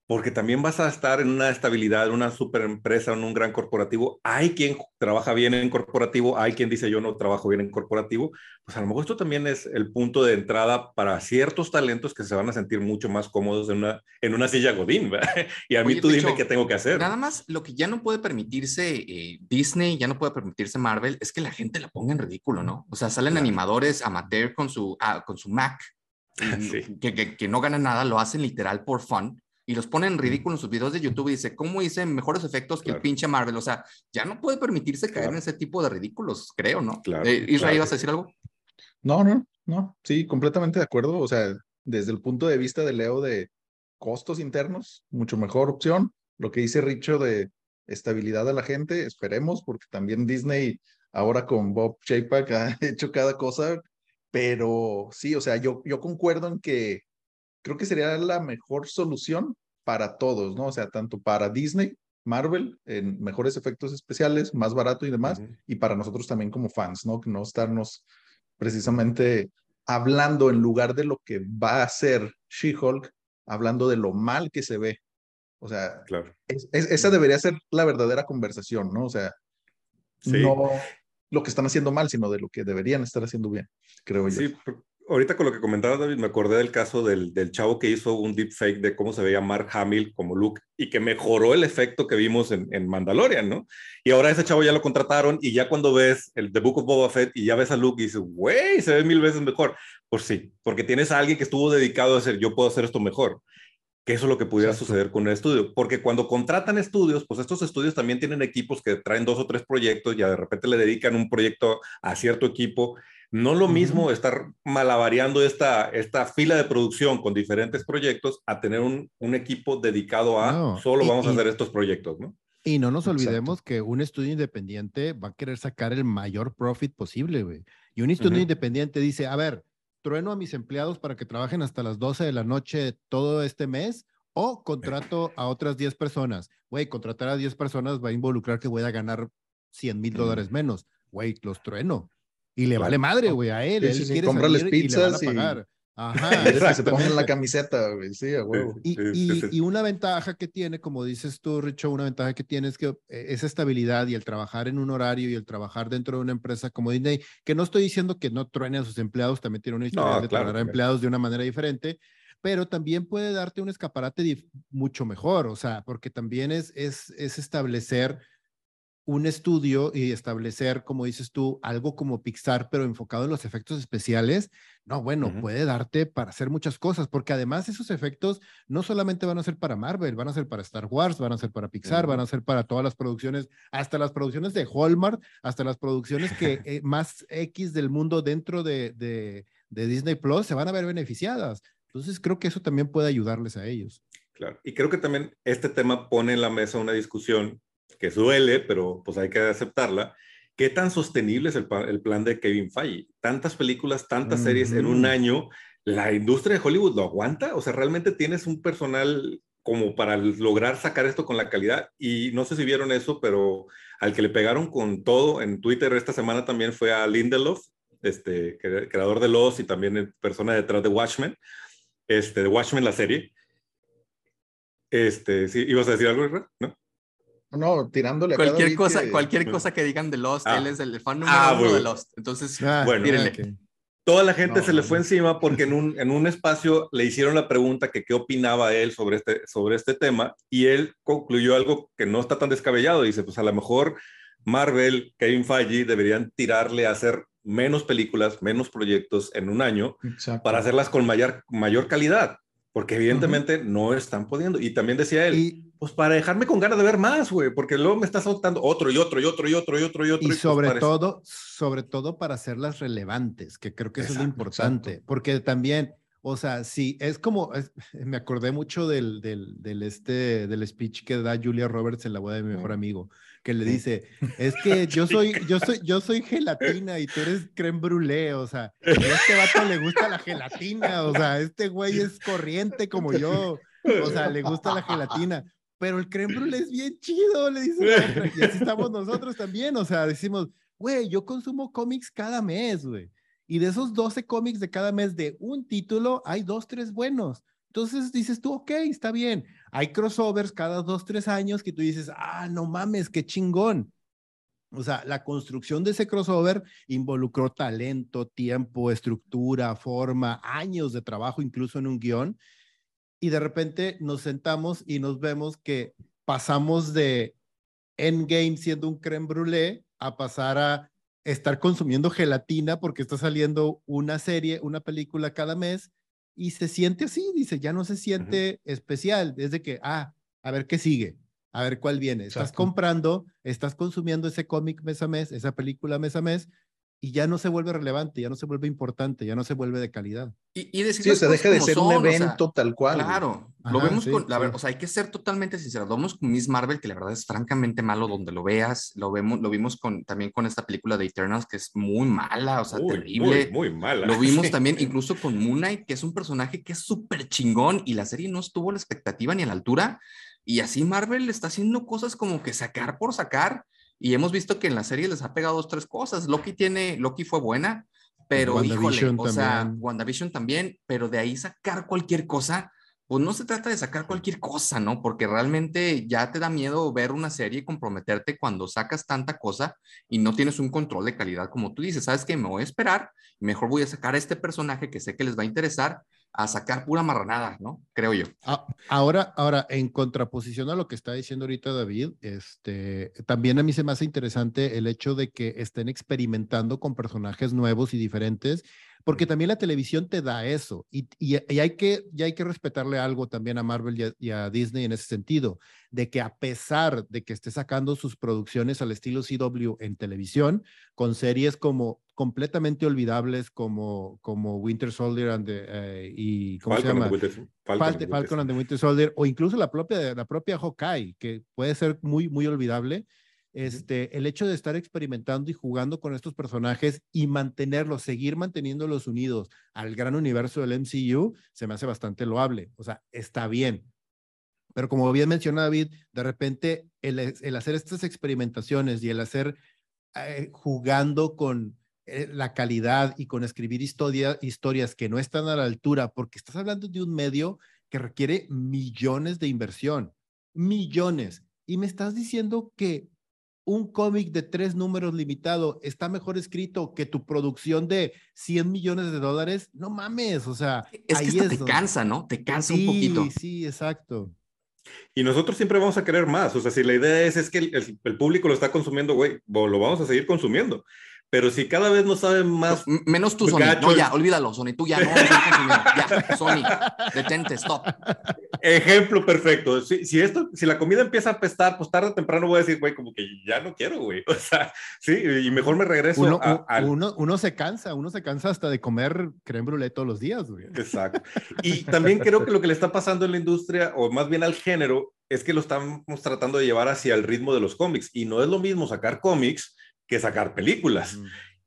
porque también vas a estar en una estabilidad, en una super empresa, en un gran corporativo. Hay quien trabaja bien en corporativo, hay quien dice yo no trabajo bien en corporativo. Pues a lo mejor esto también es el punto de entrada para ciertos talentos que se van a sentir mucho más cómodos en una, en una silla godín. Y a mí tú dime qué tengo que hacer. Nada más lo que ya no puede permitirse eh, Disney, ya no puede permitirse Marvel, es que la gente la ponga en ridículo, ¿no? O sea, salen animadores amateur con su, ah, con su Mac. Que, que, que, no ganan nada, lo hacen literal por fun y los ponen en ridículo en sus videos de YouTube y dice, ¿cómo hice mejores efectos que el pinche Marvel? O sea, ya no puede permitirse caer en ese tipo de ridículos, creo, ¿no? Claro, eh, Israel, ¿ibas a decir algo? No, no, no, sí, completamente de acuerdo. O sea, desde el punto de vista de Leo de costos internos, mucho mejor opción. Lo que dice Richo de estabilidad de la gente, esperemos, porque también Disney ahora con Bob Chapek ha hecho cada cosa, pero sí, o sea, yo, yo concuerdo en que creo que sería la mejor solución para todos, ¿no? O sea, tanto para Disney, Marvel, en mejores efectos especiales, más barato y demás, y para nosotros también como fans, ¿no? Que no estarnos precisamente hablando en lugar de lo que va a ser She-Hulk, hablando de lo mal que se ve. O sea, claro. esa debería ser la verdadera conversación, ¿no? O sea, no lo que están haciendo mal, sino de lo que deberían estar haciendo bien, creo yo. Sí, ahorita con lo que comentabas, David, me acordé del caso del, del, chavo que hizo un deepfake de cómo se veía Mark Hamill como Luke y que mejoró el efecto que vimos en, en, Mandalorian, ¿no? Y ahora ese chavo ya lo contrataron y ya cuando ves el The Book of Boba Fett y ya ves a Luke y dices, güey, se ve mil veces mejor. Pues sí, porque tienes a alguien que estuvo dedicado a hacer, yo puedo hacer esto mejor que eso es lo que pudiera suceder con un estudio, porque cuando contratan estudios, pues estos estudios también tienen equipos que traen dos o tres proyectos, y de repente le dedican un proyecto a cierto equipo. No lo mismo estar malavariando esta, esta fila de producción con diferentes proyectos a tener un, un equipo dedicado a solo vamos a hacer estos proyectos, ¿no? Y no nos olvidemos que un estudio independiente va a querer sacar el mayor profit posible, güey. Y un estudio independiente dice, a ver, trueno a mis empleados para que trabajen hasta las 12 de la noche todo este mes o contrato a otras 10 personas. Güey, contratar a 10 personas va a involucrar que voy a ganar 100 mil dólares menos. Güey, los trueno. Y le vale madre, güey, a él. él quiere comprarles pizzas y, le van a pagar. Ajá, que se pongan la camiseta, güey, sí, a huevo. Y, y, y, una ventaja que tiene, como dices tú, Richo, una ventaja que tiene es que eh, esa estabilidad y el trabajar en un horario y el trabajar dentro de una empresa como Disney, que no estoy diciendo que no truene a sus empleados, también tiene una historia de tratar a empleados de una manera diferente, pero también puede darte un escaparate mucho mejor, o sea, porque también es, es, es establecer un estudio y establecer, como dices tú, algo como Pixar, pero enfocado en los efectos especiales, no, bueno, puede darte para hacer muchas cosas, porque además esos efectos no solamente van a ser para Marvel, van a ser para Star Wars, van a ser para Pixar, van a ser para todas las producciones, hasta las producciones de Hallmark, hasta las producciones que eh, más X del mundo dentro de, de, de Disney Plus se van a ver beneficiadas. Entonces creo que eso también puede ayudarles a ellos. Claro, y creo que también este tema pone en la mesa una discusión que duele, pero pues hay que aceptarla. ¿Qué tan sostenible es el, plan de Kevin Feige? Tantas películas, tantas series en un año, ¿la industria de Hollywood lo aguanta? O sea, ¿realmente tienes un personal como para lograr sacar esto con la calidad? Y no sé si vieron eso, pero al que le pegaron con todo en Twitter esta semana también fue a Lindelof, este, creador de Los y también persona detrás de Watchmen, este, de Watchmen la serie. Este, ¿sí? ¿Ibas a decir algo, ¿No? No, tirándole a cualquier cosa, cualquier cosa que digan de Lost, ah. él es el fan número ah, uno de Lost. Entonces, ah, bueno, toda la gente se le fue encima porque en un, en un espacio le hicieron la pregunta que qué opinaba él sobre este, sobre este tema y él concluyó algo que no está tan descabellado. Dice, pues a lo mejor Marvel, Kevin Feige deberían tirarle a hacer menos películas, menos proyectos en un año para hacerlas con mayor, mayor calidad porque evidentemente no están pudiendo. Y también decía él, pues para dejarme con ganas de ver más, güey, porque luego me está soltando otro y otro y otro y otro y otro y otro. Y, pues sobre todo, sobre todo para hacerlas relevantes, que creo que eso es lo importante, porque también, o sea, sí, es como, me acordé mucho del, del, del, este, del speech que da Julia Roberts en la boda de mi mejor amigo, que le dice, es que yo soy, yo soy, yo soy gelatina y tú eres creme brûlée, o sea, a este vato le gusta la gelatina, o sea, este güey es corriente como yo, o sea, le gusta la gelatina, pero el creme brûlée es bien chido, le dice y así estamos nosotros también, o sea, decimos, güey, yo consumo cómics cada mes, güey, y de esos 12 cómics de cada mes de un título, hay dos, tres buenos, entonces dices tú, ok, está bien. Hay crossovers cada dos, tres años que tú dices, ah, no mames, qué chingón. O sea, la construcción de ese crossover involucró talento, tiempo, estructura, forma, años de trabajo, incluso en un guion. Y de repente nos sentamos y nos vemos que pasamos de Endgame siendo un creme brûlée a pasar a estar consumiendo gelatina porque está saliendo una serie, una película cada mes y se siente así, dice, ya no se siente especial, desde que, ah, a ver qué sigue, a ver cuál viene. Estás comprando, estás consumiendo ese cómic mes a mes, esa película mes a mes, y ya no se vuelve relevante, ya no se vuelve importante, ya no se vuelve de calidad. Y, y decir sí, se deja de ser un evento tal cual. Claro, lo vemos con, la verdad, o sea, hay que ser totalmente sinceros, lo vemos con Miss Marvel, que la verdad es francamente malo donde lo veas, lo vemos, lo vimos con, también con esta película de Eternals, que es muy mala, o sea, terrible. Muy, muy, mala. Lo vimos también incluso con Moon Knight, que es un personaje que es súper chingón y la serie no estuvo a la expectativa ni a la altura, y así Marvel está haciendo cosas como que sacar por sacar, y hemos visto que en la serie les ha pegado dos, tres cosas. Loki tiene, Loki fue buena, pero híjole, o sea, WandaVision también, pero de ahí sacar cualquier cosa, pues no se trata de sacar cualquier cosa, ¿no? Porque realmente ya te da miedo ver una serie y comprometerte cuando sacas tanta cosa y no tienes un control de calidad como tú dices, ¿sabes qué? Me voy a esperar, mejor voy a sacar a este personaje que sé que les va a interesar a sacar pura marranada, ¿no? Creo yo. Ah, ahora, ahora, en contraposición a lo que está diciendo ahorita David, este, también a mí se me hace interesante el hecho de que estén experimentando con personajes nuevos y diferentes porque también la televisión te da eso y, y, hay, que, y hay que respetarle algo también a Marvel y a, Disney en ese sentido, de que a pesar de que esté sacando sus producciones al estilo CW en televisión, con series como completamente olvidables como, como Winter Soldier and eh, y ¿cómo se llama? Falcon, Falcon, and the Winter Soldier o incluso la propia, la propia Hawkeye, que puede ser muy, muy olvidable este, el hecho de estar experimentando y jugando con estos personajes y mantenerlos, seguir manteniéndolos unidos al gran universo del MCU, se me hace bastante loable. O sea, está bien. Pero como bien menciona David, de repente el, hacer estas experimentaciones y el hacer eh, jugando con eh, la calidad y con escribir historia, historias que no están a la altura, porque estás hablando de un medio que requiere millones de inversión, millones. Y me estás diciendo que un cómic de tres números limitado está mejor escrito que tu producción de 100 millones de dólares, no mames, o sea, es que te cansa, ¿no? Te cansa un poquito. Sí, sí, exacto. Y nosotros siempre vamos a querer más, o sea, si la idea es, es que el, el público lo está consumiendo, güey, lo vamos a seguir consumiendo. Pero si cada vez no saben más. Menos tú, Sony. No, ya, olvídalo, Sony. Tú ya no. ya, Sony. Detente, stop. Ejemplo perfecto. Si, si, esto, si la comida empieza a apestar, pues tarde o temprano voy a decir, güey, como que ya no quiero, güey. O sea, sí, y mejor me regreso uno, a, uno, uno, se cansa, uno se cansa hasta de comer creme brûlée todos los días, güey. Exacto. Y también creo que lo que le está pasando en la industria, o más bien al género, es que lo estamos tratando de llevar hacia el ritmo de los cómics. Y no es lo mismo sacar cómics que sacar películas.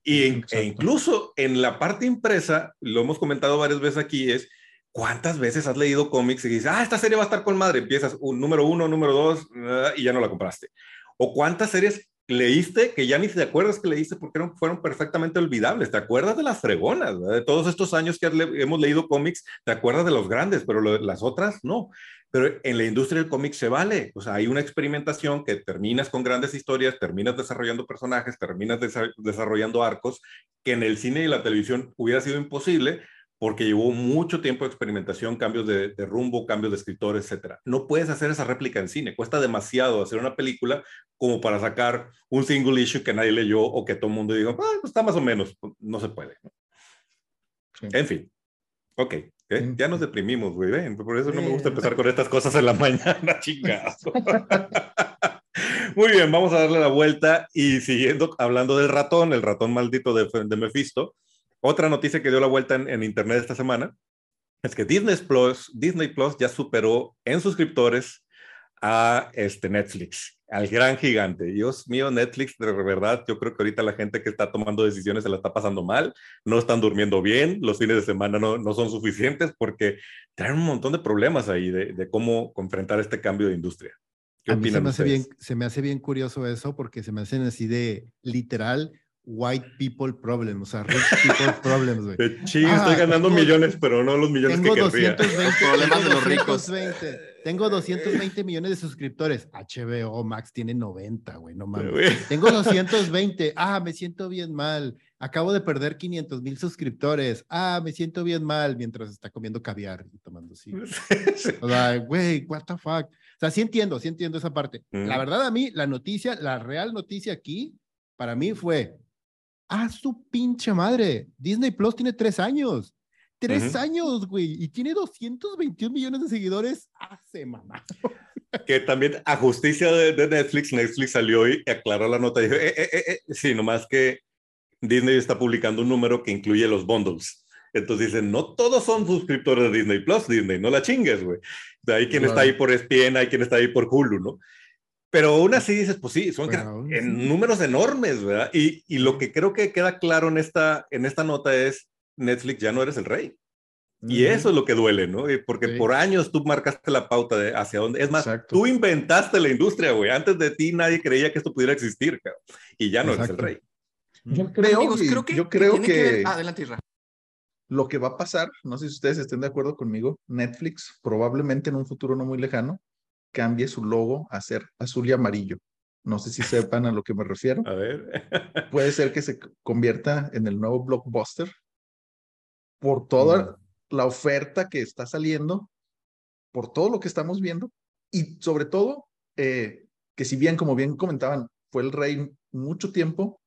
Y e incluso en la parte impresa, lo hemos comentado varias veces aquí, es cuántas veces has leído cómics y dices, ah, esta serie va a estar con madre, empiezas un número uno, número dos, ah, y ya no la compraste. O cuántas series leíste que ya ni te acuerdas que leíste porque fueron perfectamente olvidables. Te acuerdas de las fregonas, de todos estos años que hemos leído cómics, te acuerdas de los grandes, pero las otras no. Pero en la industria del cómic se vale. O sea, hay una experimentación que terminas con grandes historias, terminas desarrollando personajes, terminas desarrollando arcos, que en el cine y la televisión hubiera sido imposible porque llevó mucho tiempo de experimentación, cambios de, rumbo, cambios de escritor, etc. No puedes hacer esa réplica en cine. Cuesta demasiado hacer una película como para sacar un single issue que nadie leyó o que todo el mundo diga, ah, pues está más o menos. No se puede. En fin. Ok. ¿Eh? Ya nos deprimimos, güey. Por eso no me gusta empezar con estas cosas en la mañana, chingados. Muy bien, vamos a darle la vuelta y siguiendo hablando del ratón, el ratón maldito de, de Mephisto. Otra noticia que dio la vuelta en, internet esta semana es que Disney Plus, Disney Plus ya superó en suscriptores a este Netflix, al gran gigante. Dios mío, Netflix, de verdad, yo creo que ahorita la gente que está tomando decisiones se la está pasando mal, no están durmiendo bien, los fines de semana no, no son suficientes porque traen un montón de problemas ahí de, de cómo enfrentar este cambio de industria. ¿Qué a mí se me, hace bien, se me hace bien curioso eso porque se me hacen así de literal white people problem, o sea, rich people problems, güey. Sí, estoy ganando millones, pero no los millones que querría. problemas de los ricos. Tengo 220 millones de suscriptores. HBO Max tiene 90, güey, no mames. Tengo 220. Ah, me siento bien mal. Acabo de perder 500 mil suscriptores. Ah, me siento bien mal mientras está comiendo caviar y tomando sí. O sea, güey, what the fuck. O sea, sí entiendo, sí entiendo esa parte. La verdad, a mí, la noticia, la real noticia aquí, para mí fue, a su pinche madre. Disney Plus tiene tres años. Tres años, güey. Y tiene 221 millones de seguidores hace mamá. que también a justicia de, Netflix, Netflix salió y aclaró la nota y dijo, eh, eh, eh, eh, sí, nomás que Disney está publicando un número que incluye los bundles. Entonces dicen, no todos son suscriptores de Disney Plus, Disney, no la chingues, güey. Hay quien está ahí por ESPN, hay quien está ahí por Hulu, ¿no? Pero aún así dices, pues sí, son en números enormes, ¿verdad? Y, y, lo que creo que queda claro en esta, en esta nota es, Netflix ya no eres el rey. Y eso es lo que duele, ¿no? Porque por años tú marcaste la pauta de hacia dónde. Es más, tú inventaste la industria, güey. Antes de ti nadie creía que esto pudiera existir, cabrón. Y ya no eres el rey. Yo creo, que, yo creo que... Adelante, Isra. lo que va a pasar, no sé si ustedes estén de acuerdo conmigo, Netflix probablemente en un futuro no muy lejano cambie su logo a ser azul y amarillo. No sé si sepan a lo que me refiero. A ver. Puede ser que se convierta en el nuevo blockbuster por toda la oferta que está saliendo, por todo lo que estamos viendo y sobre todo eh, que si bien, como bien comentaban, fue el rey mucho tiempo,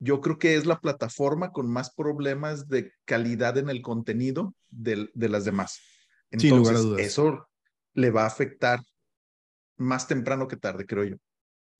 yo creo que es la plataforma con más problemas de calidad en el contenido de, de las demás. Entonces, eso le va a afectar más temprano que tarde, creo yo.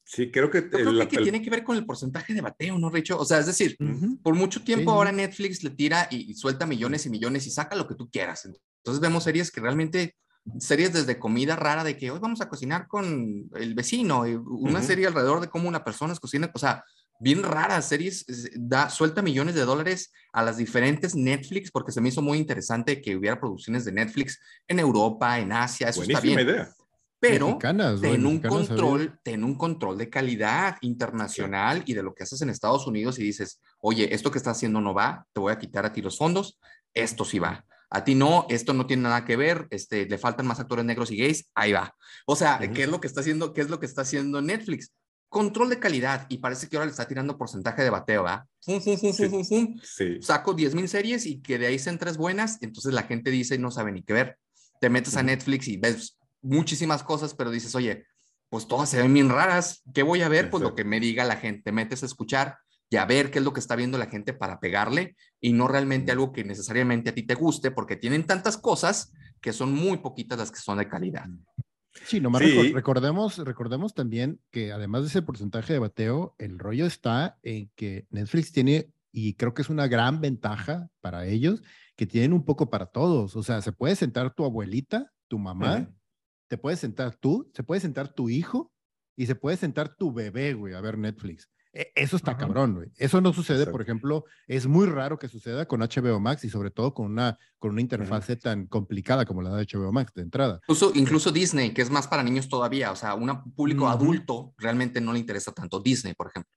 Sí, creo que... creo que, tiene que ver con el porcentaje de bateo, ¿no, Richo? O sea, es decir, por mucho tiempo ahora Netflix le tira y, suelta millones y millones y saca lo que tú quieras. Entonces vemos series que realmente, series desde comida rara de que hoy vamos a cocinar con el vecino, y una serie alrededor de cómo una persona cocina, o sea, bien raras series, da, suelta millones de dólares a las diferentes Netflix, porque se me hizo muy interesante que hubiera producciones de Netflix en Europa, en Asia, eso está bien. Idea pero ten un control, ten un control de calidad internacional y de lo que haces en Estados Unidos y dices, oye, esto que estás haciendo no va, te voy a quitar a ti los fondos, esto sí va. A ti no, esto no tiene nada que ver, este, le faltan más actores negros y gays, ahí va. O sea, ¿qué es lo que está haciendo? ¿Qué es lo que está haciendo Netflix? Control de calidad y parece que ahora le está tirando porcentaje de bateo, ¿va? Fum, fum, fum, fum, sí. Saco 10 mil series y que de ahí sean tres buenas, entonces la gente dice no sabe ni qué ver. Te metes a Netflix y ves muchísimas cosas, pero dices, oye, pues todas se ven bien raras. ¿Qué voy a ver? Pues lo que me diga la gente. Metes a escuchar y a ver qué es lo que está viendo la gente para pegarle y no realmente algo que necesariamente a ti te guste, porque tienen tantas cosas que son muy poquitas las que son de calidad. Sí, nomás recordemos, recordemos también que además de ese porcentaje de bateo, el rollo está en que Netflix tiene, y creo que es una gran ventaja para ellos, que tienen un poco para todos. O sea, se puede sentar tu abuelita, tu mamá, te puedes sentar tú, se puede sentar tu hijo y se puede sentar tu bebé, güey, a ver Netflix. E, eso está cabrón, güey. Eso no sucede, por ejemplo, es muy raro que suceda con HBO Max y sobre todo con una, con una interfase tan complicada como la de HBO Max de entrada. Incluso, incluso Disney, que es más para niños todavía, o sea, un público adulto realmente no le interesa tanto Disney, por ejemplo.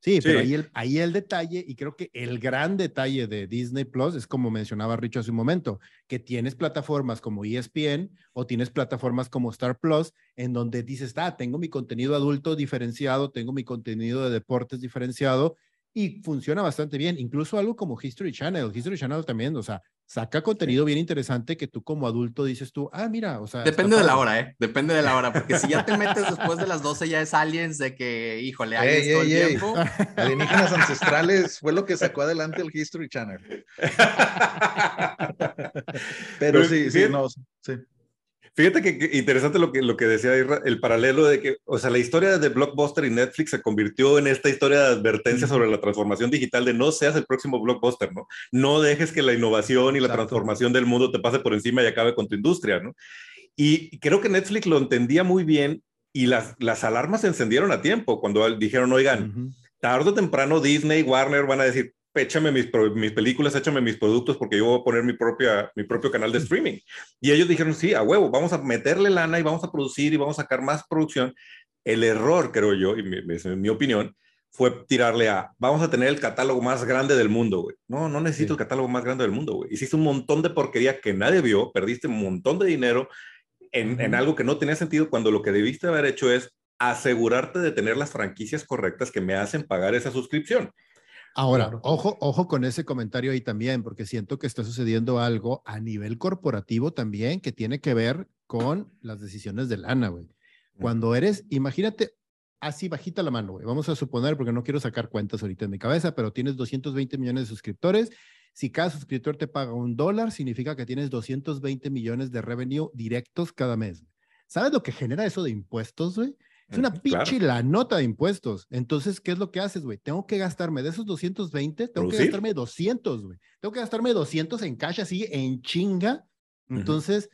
Sí, pero ahí el, ahí el detalle, y creo que el gran detalle de Disney Plus es como mencionaba Richo hace un momento, que tienes plataformas como ESPN o tienes plataformas como Star Plus, en donde dices, ah, tengo mi contenido adulto diferenciado, tengo mi contenido de deportes diferenciado, y funciona bastante bien. Incluso algo como History Channel. History Channel también, o sea, saca contenido bien interesante que tú como adulto dices tú, ah, mira, o sea. Depende de la hora, ¿eh? Depende de la hora, porque si ya te metes después de las 12 ya es Aliens de que, híjole, hay todo el tiempo. Alienígenas ancestrales fue lo que sacó adelante el History Channel. Pero sí, sí, no, sí. Fíjate que, interesante lo que, lo que decía el paralelo de que, o sea, la historia de Blockbuster y Netflix se convirtió en esta historia de advertencia sobre la transformación digital de no seas el próximo Blockbuster, ¿no? No dejes que la innovación y la transformación del mundo te pase por encima y acabe con tu industria, ¿no? Y creo que Netflix lo entendía muy bien y las, las alarmas se encendieron a tiempo cuando dijeron, oigan, tarde o temprano Disney, Warner van a decir, échame mis, mis películas, échame mis productos porque yo voy a poner mi, propia, mi propio canal de streaming. Y ellos dijeron, sí, a huevo, vamos a meterle lana y vamos a producir y vamos a sacar más producción. El error, creo yo, y mi, mi, opinión, fue tirarle a, vamos a tener el catálogo más grande del mundo, güey. No, no necesito el catálogo más grande del mundo, güey. Hiciste un montón de porquería que nadie vio, perdiste un montón de dinero en, en algo que no tenía sentido cuando lo que debiste haber hecho es asegurarte de tener las franquicias correctas que me hacen pagar esa suscripción. Ahora, ojo, ojo con ese comentario ahí también, porque siento que está sucediendo algo a nivel corporativo también que tiene que ver con las decisiones de lana, güey. Cuando eres, imagínate, así bajita la mano, güey. Vamos a suponer, porque no quiero sacar cuentas ahorita en mi cabeza, pero tienes 220 millones de suscriptores. Si cada suscriptor te paga un dólar, significa que tienes 220 millones de revenue directos cada mes. ¿Sabes lo que genera eso de impuestos, güey? Es una pinche la nota de impuestos. Entonces, ¿qué es lo que haces, güey? Tengo que gastarme de esos 220, tengo que gastarme 200, güey. Tengo que gastarme 200 en cash así, en chinga. Entonces,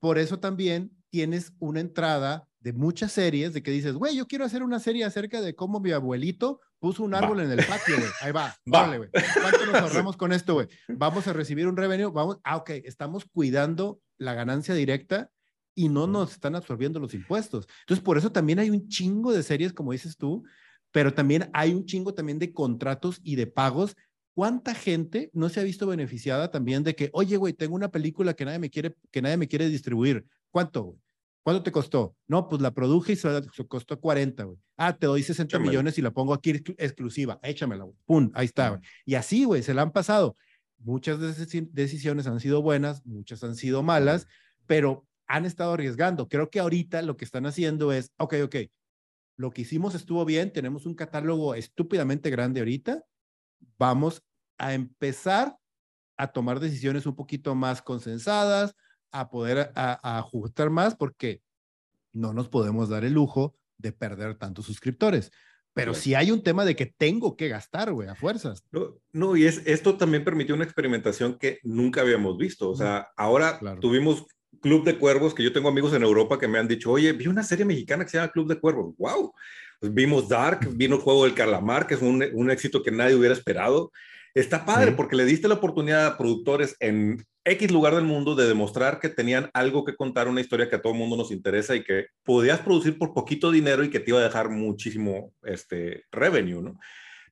por eso también tienes una entrada de muchas series de que dices, güey, yo quiero hacer una serie acerca de cómo mi abuelito puso un árbol en el patio, güey. Ahí va, vale, güey. ¿Cuánto nos ahorramos con esto, güey? Vamos a recibir un revenue, vamos, ah, ok, estamos cuidando la ganancia directa y no nos están absorbiendo los impuestos. Entonces, por eso también hay un chingo de series, como dices tú, pero también hay un chingo también de contratos y de pagos ¿Cuánta gente no se ha visto beneficiada también de que, oye, güey, tengo una película que nadie me quiere, que nadie me quiere distribuir? ¿Cuánto, güey? ¿Cuánto te costó? No, pues la produje y se, costó 40, güey. Ah, te doy 60 millones y la pongo aquí exclusiva. Échamela, güey. Pum, ahí está, güey. Y así, güey, se la han pasado. Muchas decisiones han sido buenas, muchas han sido malas, pero han estado arriesgando. Creo que ahorita lo que están haciendo es, ok, ok, lo que hicimos estuvo bien, tenemos un catálogo estúpidamente grande ahorita, vamos a empezar a tomar decisiones un poquito más consensadas, a poder a, ajustar más, porque no nos podemos dar el lujo de perder tantos suscriptores. Pero si hay un tema de que tengo que gastar, güey, a fuerzas. No, y es, esto también permitió una experimentación que nunca habíamos visto. O sea, ahora tuvimos Club de Cuervos, que yo tengo amigos en Europa que me han dicho, oye, vi una serie mexicana que se llama Club de Cuervos. ¡Wow! Pues vimos Dark, vino el juego del calamar, que es un, un éxito que nadie hubiera esperado. Está padre porque le diste la oportunidad a productores en X lugar del mundo de demostrar que tenían algo que contar, una historia que a todo el mundo nos interesa y que podías producir por poquito dinero y que te iba a dejar muchísimo este, revenue, ¿no?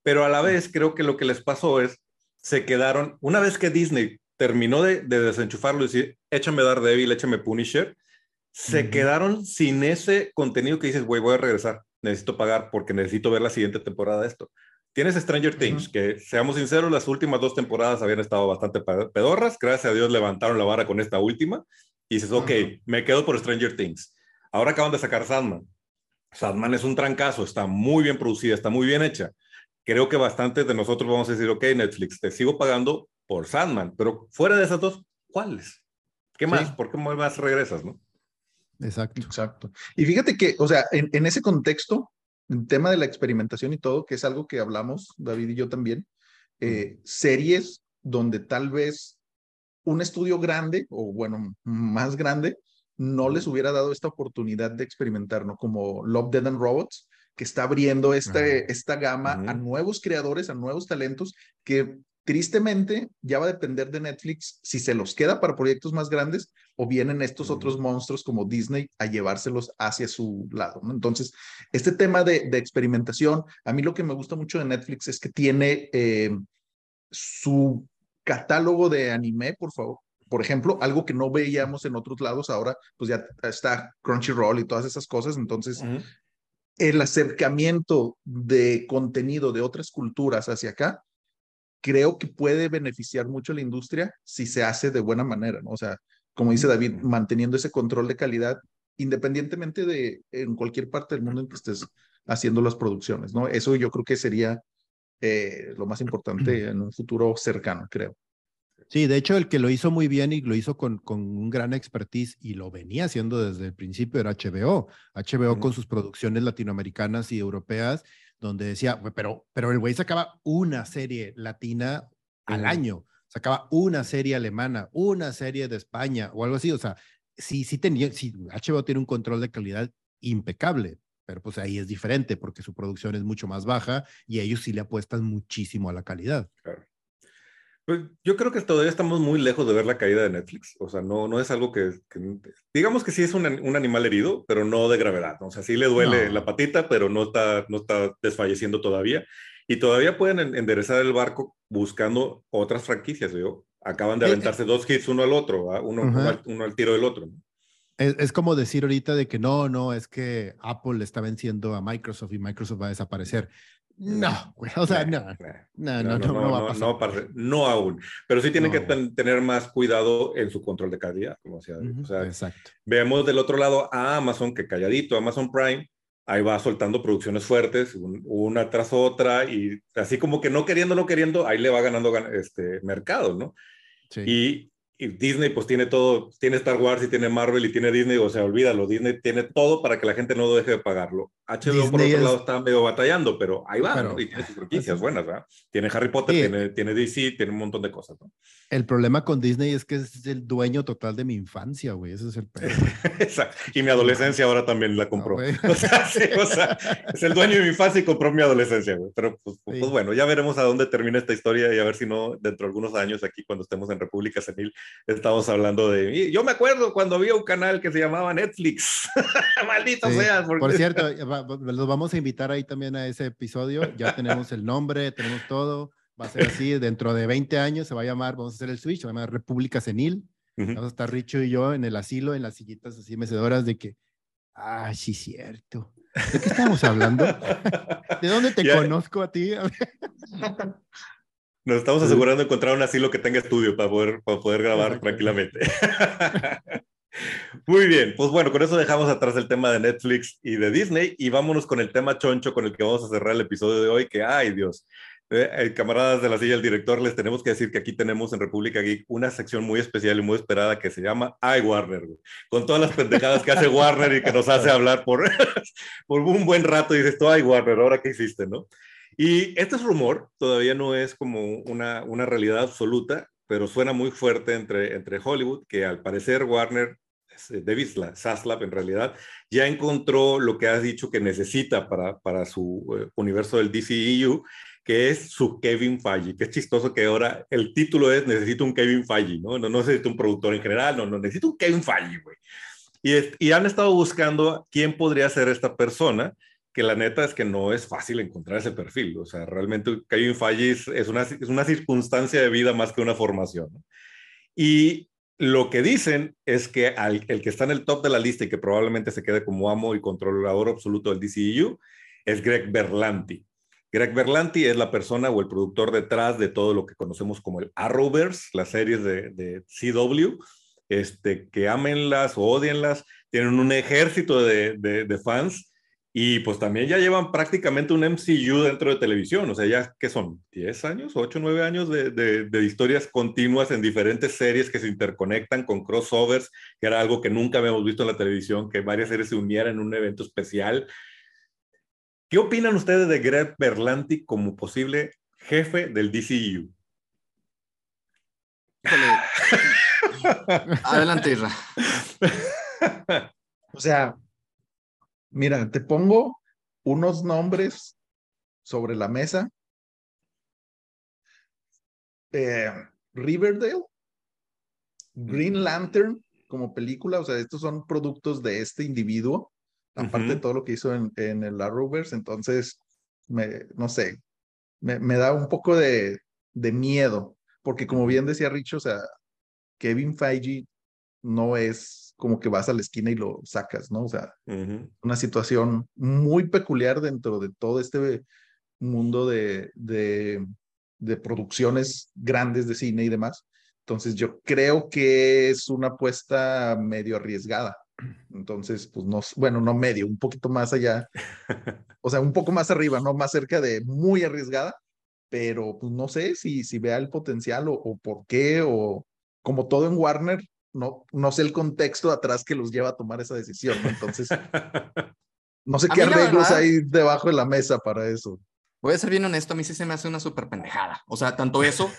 Pero a la vez creo que lo que les pasó es, se quedaron, una vez que Disney terminó de, desenchufarlo y decir, échame Daredevil, échame Punisher, se quedaron sin ese contenido que dices, güey, voy a regresar necesito pagar porque necesito ver la siguiente temporada de esto. Tienes Stranger Things, que seamos sinceros, las últimas dos temporadas habían estado bastante pedorras. Gracias a Dios levantaron la vara con esta última. Y dices, ok, me quedo por Stranger Things. Ahora acaban de sacar Sandman. Sandman es un trancazo, está muy bien producida, está muy bien hecha. Creo que bastantes de nosotros vamos a decir, ok, Netflix, te sigo pagando por Sandman, pero fuera de esas dos, ¿cuáles? ¿Qué más? ¿Por qué más regresas, no? Exacto. Exacto. Y fíjate que, o sea, en, ese contexto, el tema de la experimentación y todo, que es algo que hablamos, David y yo también, eh, series donde tal vez un estudio grande, o bueno, más grande, no les hubiera dado esta oportunidad de experimentar, ¿no? Como Love, Dead and Robots, que está abriendo este, esta gama a nuevos creadores, a nuevos talentos que Tristemente, ya va a depender de Netflix si se los queda para proyectos más grandes o vienen estos otros monstruos como Disney a llevárselos hacia su lado. Entonces, este tema de, experimentación, a mí lo que me gusta mucho de Netflix es que tiene eh, su catálogo de anime, por favor. Por ejemplo, algo que no veíamos en otros lados ahora, pues ya está Crunchyroll y todas esas cosas. Entonces, el acercamiento de contenido de otras culturas hacia acá creo que puede beneficiar mucho a la industria si se hace de buena manera, ¿no? O sea, como dice David, manteniendo ese control de calidad independientemente de en cualquier parte del mundo en que estés haciendo las producciones, ¿no? Eso yo creo que sería eh, lo más importante en un futuro cercano, creo. Sí, de hecho, el que lo hizo muy bien y lo hizo con, con un gran expertise y lo venía haciendo desde el principio era HBO. HBO con sus producciones latinoamericanas y europeas donde decía, pero, pero el güey sacaba una serie latina al año, sacaba una serie alemana, una serie de España o algo así, o sea, sí, sí tenía, sí, HBO tiene un control de calidad impecable, pero pues ahí es diferente porque su producción es mucho más baja y ellos sí le apuestan muchísimo a la calidad. Claro. Pues yo creo que todavía estamos muy lejos de ver la caída de Netflix. O sea, no, no es algo que, digamos que sí es un, un, animal herido, pero no de gravedad. O sea, sí le duele la patita, pero no está, no está desfalleciendo todavía. Y todavía pueden enderezar el barco buscando otras franquicias. Yo acaban de eh, eh. aventarse dos hits uno al otro, uno, uno, al, tiro del otro. Es, es, como decir ahorita de que no, no, es que Apple está venciendo a Microsoft y Microsoft va a desaparecer. No, o sea, no, no, no, no, va a pasar. No, aún, pero sí tienen que tener más cuidado en su control de calidad, como sea. o sea, Exacto. Vemos del otro lado a Amazon, que calladito, Amazon Prime, ahí va soltando producciones fuertes, una tras otra, y así como que no queriendo, no queriendo, ahí le va ganando este mercado, ¿no? Sí. Y y Disney pues tiene todo, tiene Star Wars y tiene Marvel y tiene Disney, o sea, olvídalo, Disney tiene todo para que la gente no deje de pagarlo. HBO por otro lado está medio batallando, pero ahí va, ¿no? Y tiene sus franquicias buenas, ¿verdad? Tiene Harry Potter, tiene, tiene DC, tiene un montón de cosas, ¿no? El problema con Disney es que es el dueño total de mi infancia, güey, ese es el Exacto. Y mi adolescencia ahora también la compró. o, sea, sí, o sea, es el dueño de mi infancia y compró mi adolescencia, güey. Pero pues, pues, pues, bueno, ya veremos a dónde termina esta historia y a ver si no, dentro de algunos años aquí, cuando estemos en República Senil, estamos hablando de... Yo me acuerdo cuando había un canal que se llamaba Netflix. Maldito sea. Por cierto, los vamos a invitar ahí también a ese episodio. Ya tenemos el nombre, tenemos todo. Va a ser así, dentro de 20 años se va a llamar, vamos a hacer el switch, se va a llamar República Senil. Vamos a estar Richo y yo en el asilo, en las sillitas así mecedoras de que, ah, sí, cierto. ¿De qué estamos hablando? ¿De dónde te conozco a ti? Nos estamos asegurando de encontrar un asilo que tenga estudio para poder, para poder grabar tranquilamente. Muy bien, pues bueno, con eso dejamos atrás el tema de Netflix y de Disney y vámonos con el tema choncho con el que vamos a cerrar el episodio de hoy, que, ay Dios, eh, eh, camaradas de la silla del director, les tenemos que decir que aquí tenemos en República Geek una sección muy especial y muy esperada que se llama iWarner, con todas las pendejadas que hace Warner y que nos hace hablar por, por un buen rato y dices, tú, iWarner, ahora qué hiciste, ¿no? Y este es rumor, todavía no es como una, una realidad absoluta, pero suena muy fuerte entre, entre Hollywood, que al parecer Warner, David Zaslav en realidad, ya encontró lo que has dicho que necesita para, para su eh, universo del DCEU, que es su Kevin Feige, que es chistoso que ahora el título es Necesito un Kevin Feige, ¿no? No, no necesito un productor en general, no, no, necesito un Kevin Feige, güey. Y, y han estado buscando quién podría ser esta persona, que la neta es que no es fácil encontrar ese perfil. O sea, realmente Kevin Feige es una, es una circunstancia de vida más que una formación. Y lo que dicen es que el que está en el top de la lista y que probablemente se quede como amo y controlador absoluto del DCEU es Greg Berlanti. Greg Berlanti es la persona o el productor detrás de todo lo que conocemos como el Arrowverse, las series de, CW, este, que amenlas o odienlas, tienen un ejército de fans y pues también ya llevan prácticamente un MCU dentro de televisión, o sea, ya que son 10 años, 8, 9 años de, de, historias continuas en diferentes series que se interconectan con crossovers, que era algo que nunca habíamos visto en la televisión, que varias series se unieran en un evento especial. ¿Qué opinan ustedes de Greg Berlanti como posible jefe del DCU? Adelante, Isra. O sea, Mira, te pongo unos nombres sobre la mesa. Eh, Riverdale, Green Lantern como película, o sea, estos son productos de este individuo, aparte de todo lo que hizo en, en el Arrowverse, entonces, me, no sé, me, me da un poco de, de, miedo, porque como bien decía Rich, o sea, Kevin Feige no es como que vas a la esquina y lo sacas, ¿no? O sea, una situación muy peculiar dentro de todo este mundo de, de, de, producciones grandes de cine y demás. Entonces yo creo que es una apuesta medio arriesgada. Entonces, pues no, bueno, no medio, un poquito más allá, o sea, un poco más arriba, no más cerca de muy arriesgada, pero pues no sé si, si vea el potencial o, o por qué, o como todo en Warner, no, no sé el contexto atrás que los lleva a tomar esa decisión, Entonces, no sé qué arreglos hay debajo de la mesa para eso. Voy a ser bien honesto, a mí sí se me hace una súper pendejada. O sea, tanto eso,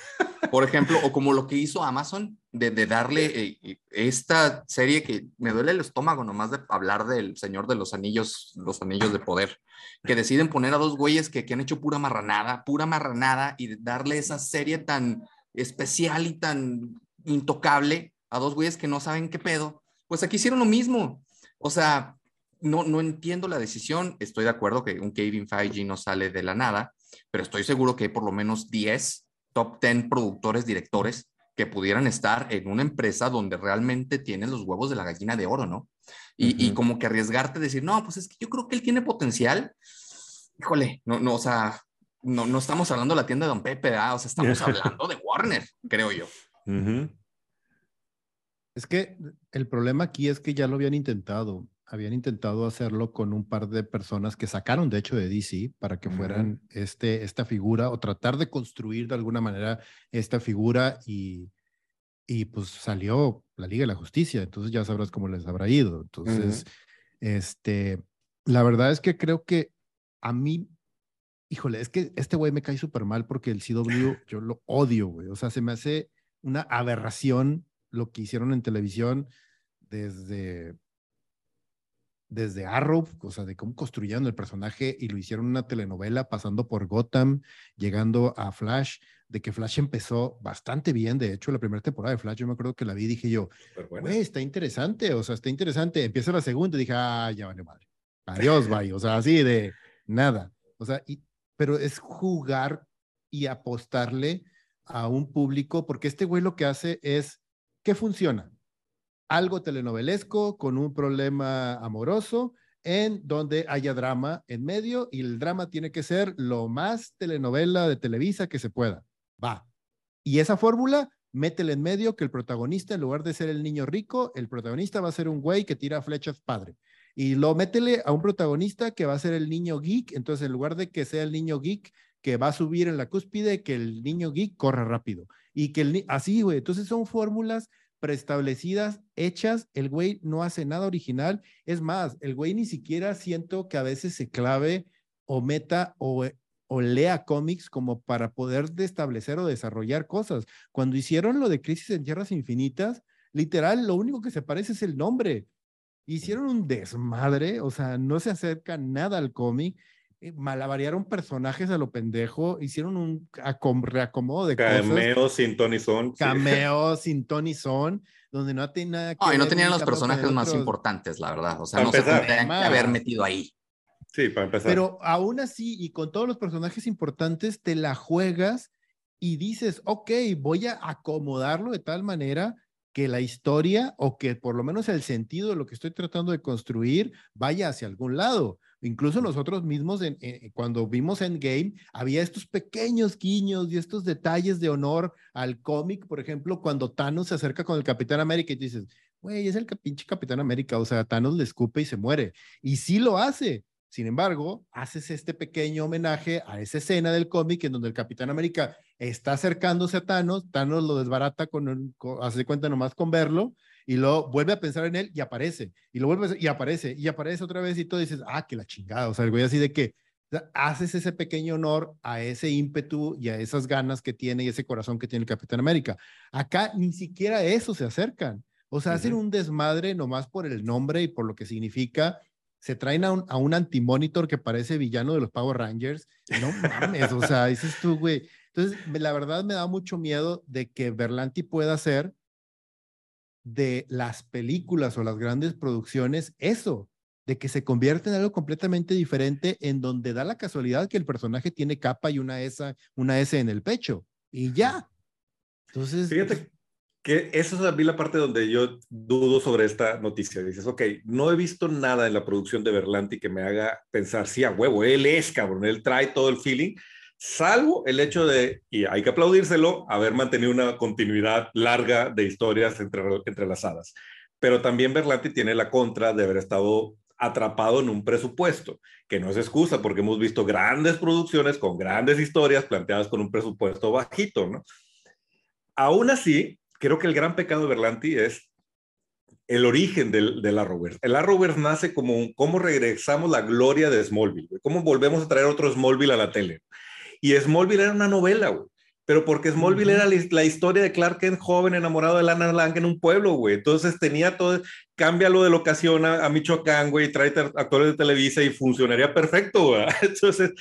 por ejemplo, o como lo que hizo Amazon de, darle eh, eh, esta serie que me duele el estómago nomás de hablar del Señor de los Anillos, los Anillos de Poder, que deciden poner a dos güeyes que, que han hecho pura marranada, pura marranada y darle esa serie tan especial y tan intocable a dos güeyes que no saben qué pedo, pues aquí hicieron lo mismo. O sea, no, no entiendo la decisión. Estoy de acuerdo que un Kevin Feige no sale de la nada, pero estoy seguro que hay por lo menos 10 top 10 productores, directores que pudieran estar en una empresa donde realmente tienen los huevos de la gallina de oro, ¿no? Y, y como que arriesgarte a decir, no, pues es que yo creo que él tiene potencial. Híjole, no, no, o sea, no, no estamos hablando de la tienda de Don Pepe, o sea, estamos hablando de Warner, creo yo. Es que el problema aquí es que ya lo habían intentado. Habían intentado hacerlo con un par de personas que sacaron, de hecho, de DC para que fueran este, esta figura o tratar de construir de alguna manera esta figura y, y pues salió la Liga de la Justicia. Entonces ya sabrás cómo les habrá ido. Entonces, este, la verdad es que creo que a mí, híjole, es que este güey me cae súper mal porque el CW yo lo odio, güey. O sea, se me hace una aberración lo que hicieron en televisión desde, desde Arrow, o sea, de cómo construyeron el personaje y lo hicieron una telenovela pasando por Gotham, llegando a Flash, de que Flash empezó bastante bien. De hecho, la primera temporada de Flash, yo me acuerdo que la vi y dije yo, güey, está interesante, o sea, está interesante. Empieza la segunda y dije, ah, ya vale madre. Adiós, bye. O sea, así de nada. O sea, y, pero es jugar y apostarle a un público, porque este güey lo que hace es, ¿qué funciona? Algo telenovelesco con un problema amoroso en donde haya drama en medio y el drama tiene que ser lo más telenovela de Televisa que se pueda. Va. Y esa fórmula, métele en medio que el protagonista, en lugar de ser el niño rico, el protagonista va a ser un güey que tira flechas padre. Y lo métele a un protagonista que va a ser el niño geek. Entonces, en lugar de que sea el niño geek que va a subir en la cúspide, que el niño geek corra rápido. Y que el, así, güey. Entonces, son fórmulas preestablecidas, hechas, el güey no hace nada original. Es más, el güey ni siquiera siento que a veces se clave o meta o, o lea cómics como para poder establecer o desarrollar cosas. Cuando hicieron lo de Crisis en Tierras Infinitas, literal, lo único que se parece es el nombre. Hicieron un desmadre, o sea, no se acerca nada al cómic eh, malavariaron personajes a lo pendejo, hicieron un reacomodo de Cameo sin Tony Son. Cameo sin Tony Son, donde no tiene nada que no tenían los personajes más importantes, la verdad. O sea, no se tendrían que haber metido ahí. Sí, para empezar. Pero aún así, y con todos los personajes importantes, te la juegas y dices, ok, voy a acomodarlo de tal manera que la historia o que por lo menos el sentido de lo que estoy tratando de construir vaya hacia algún lado. Incluso nosotros mismos, en, cuando vimos Endgame, había estos pequeños guiños y estos detalles de honor al cómic, por ejemplo, cuando Thanos se acerca con el Capitán América y dices, güey, es el pinche Capitán América, o sea, Thanos le escupe y se muere. Y sí lo hace. Sin embargo, haces este pequeño homenaje a esa escena del cómic en donde el Capitán América está acercándose a Thanos, Thanos lo desbarata con, hace cuenta nomás con verlo, y luego vuelve a pensar en él y aparece, y lo vuelve a, y aparece, y aparece otra vez y todo dices, ah, que la chingada, o sea, el güey así de que haces ese pequeño honor a ese ímpetu y a esas ganas que tiene y ese corazón que tiene el Capitán América. Acá ni siquiera eso se acercan. O sea, hacen un desmadre nomás por el nombre y por lo que significa. Se traen a un, a un antimonitor que parece villano de los Power Rangers. No mames, o sea, dices tú, güey. Entonces, la verdad me da mucho miedo de que Berlanti pueda hacer de las películas o las grandes producciones eso, de que se convierte en algo completamente diferente en donde da la casualidad que el personaje tiene capa y una S, una S en el pecho y ya. Entonces, fíjate que esa es a mí la parte donde yo dudo sobre esta noticia. Dices, ok, no he visto nada en la producción de Berlanti que me haga pensar, sí, a huevo, él es cabrón, él trae todo el feeling, salvo el hecho de, y hay que aplaudírselo, haber mantenido una continuidad larga de historias entre, entrelazadas. Pero también Berlanti tiene la contra de haber estado atrapado en un presupuesto, que no es excusa porque hemos visto grandes producciones con grandes historias planteadas con un presupuesto bajito, ¿no? Aún así, creo que el gran pecado de Berlanti es el origen del, del Arrowverse. El Arrowverse nace como un, cómo regresamos la gloria de Smallville, cómo volvemos a traer otro Smallville a la tele. Y Smallville era una novela, güey. Pero porque Smallville era la, historia de Clark Kent joven enamorado de Lana Lang en un pueblo, güey. Entonces tenía todo, cámbialo de locación a, Michoacán, güey, trae actores de Televisa y funcionaría perfecto, güey. Entonces,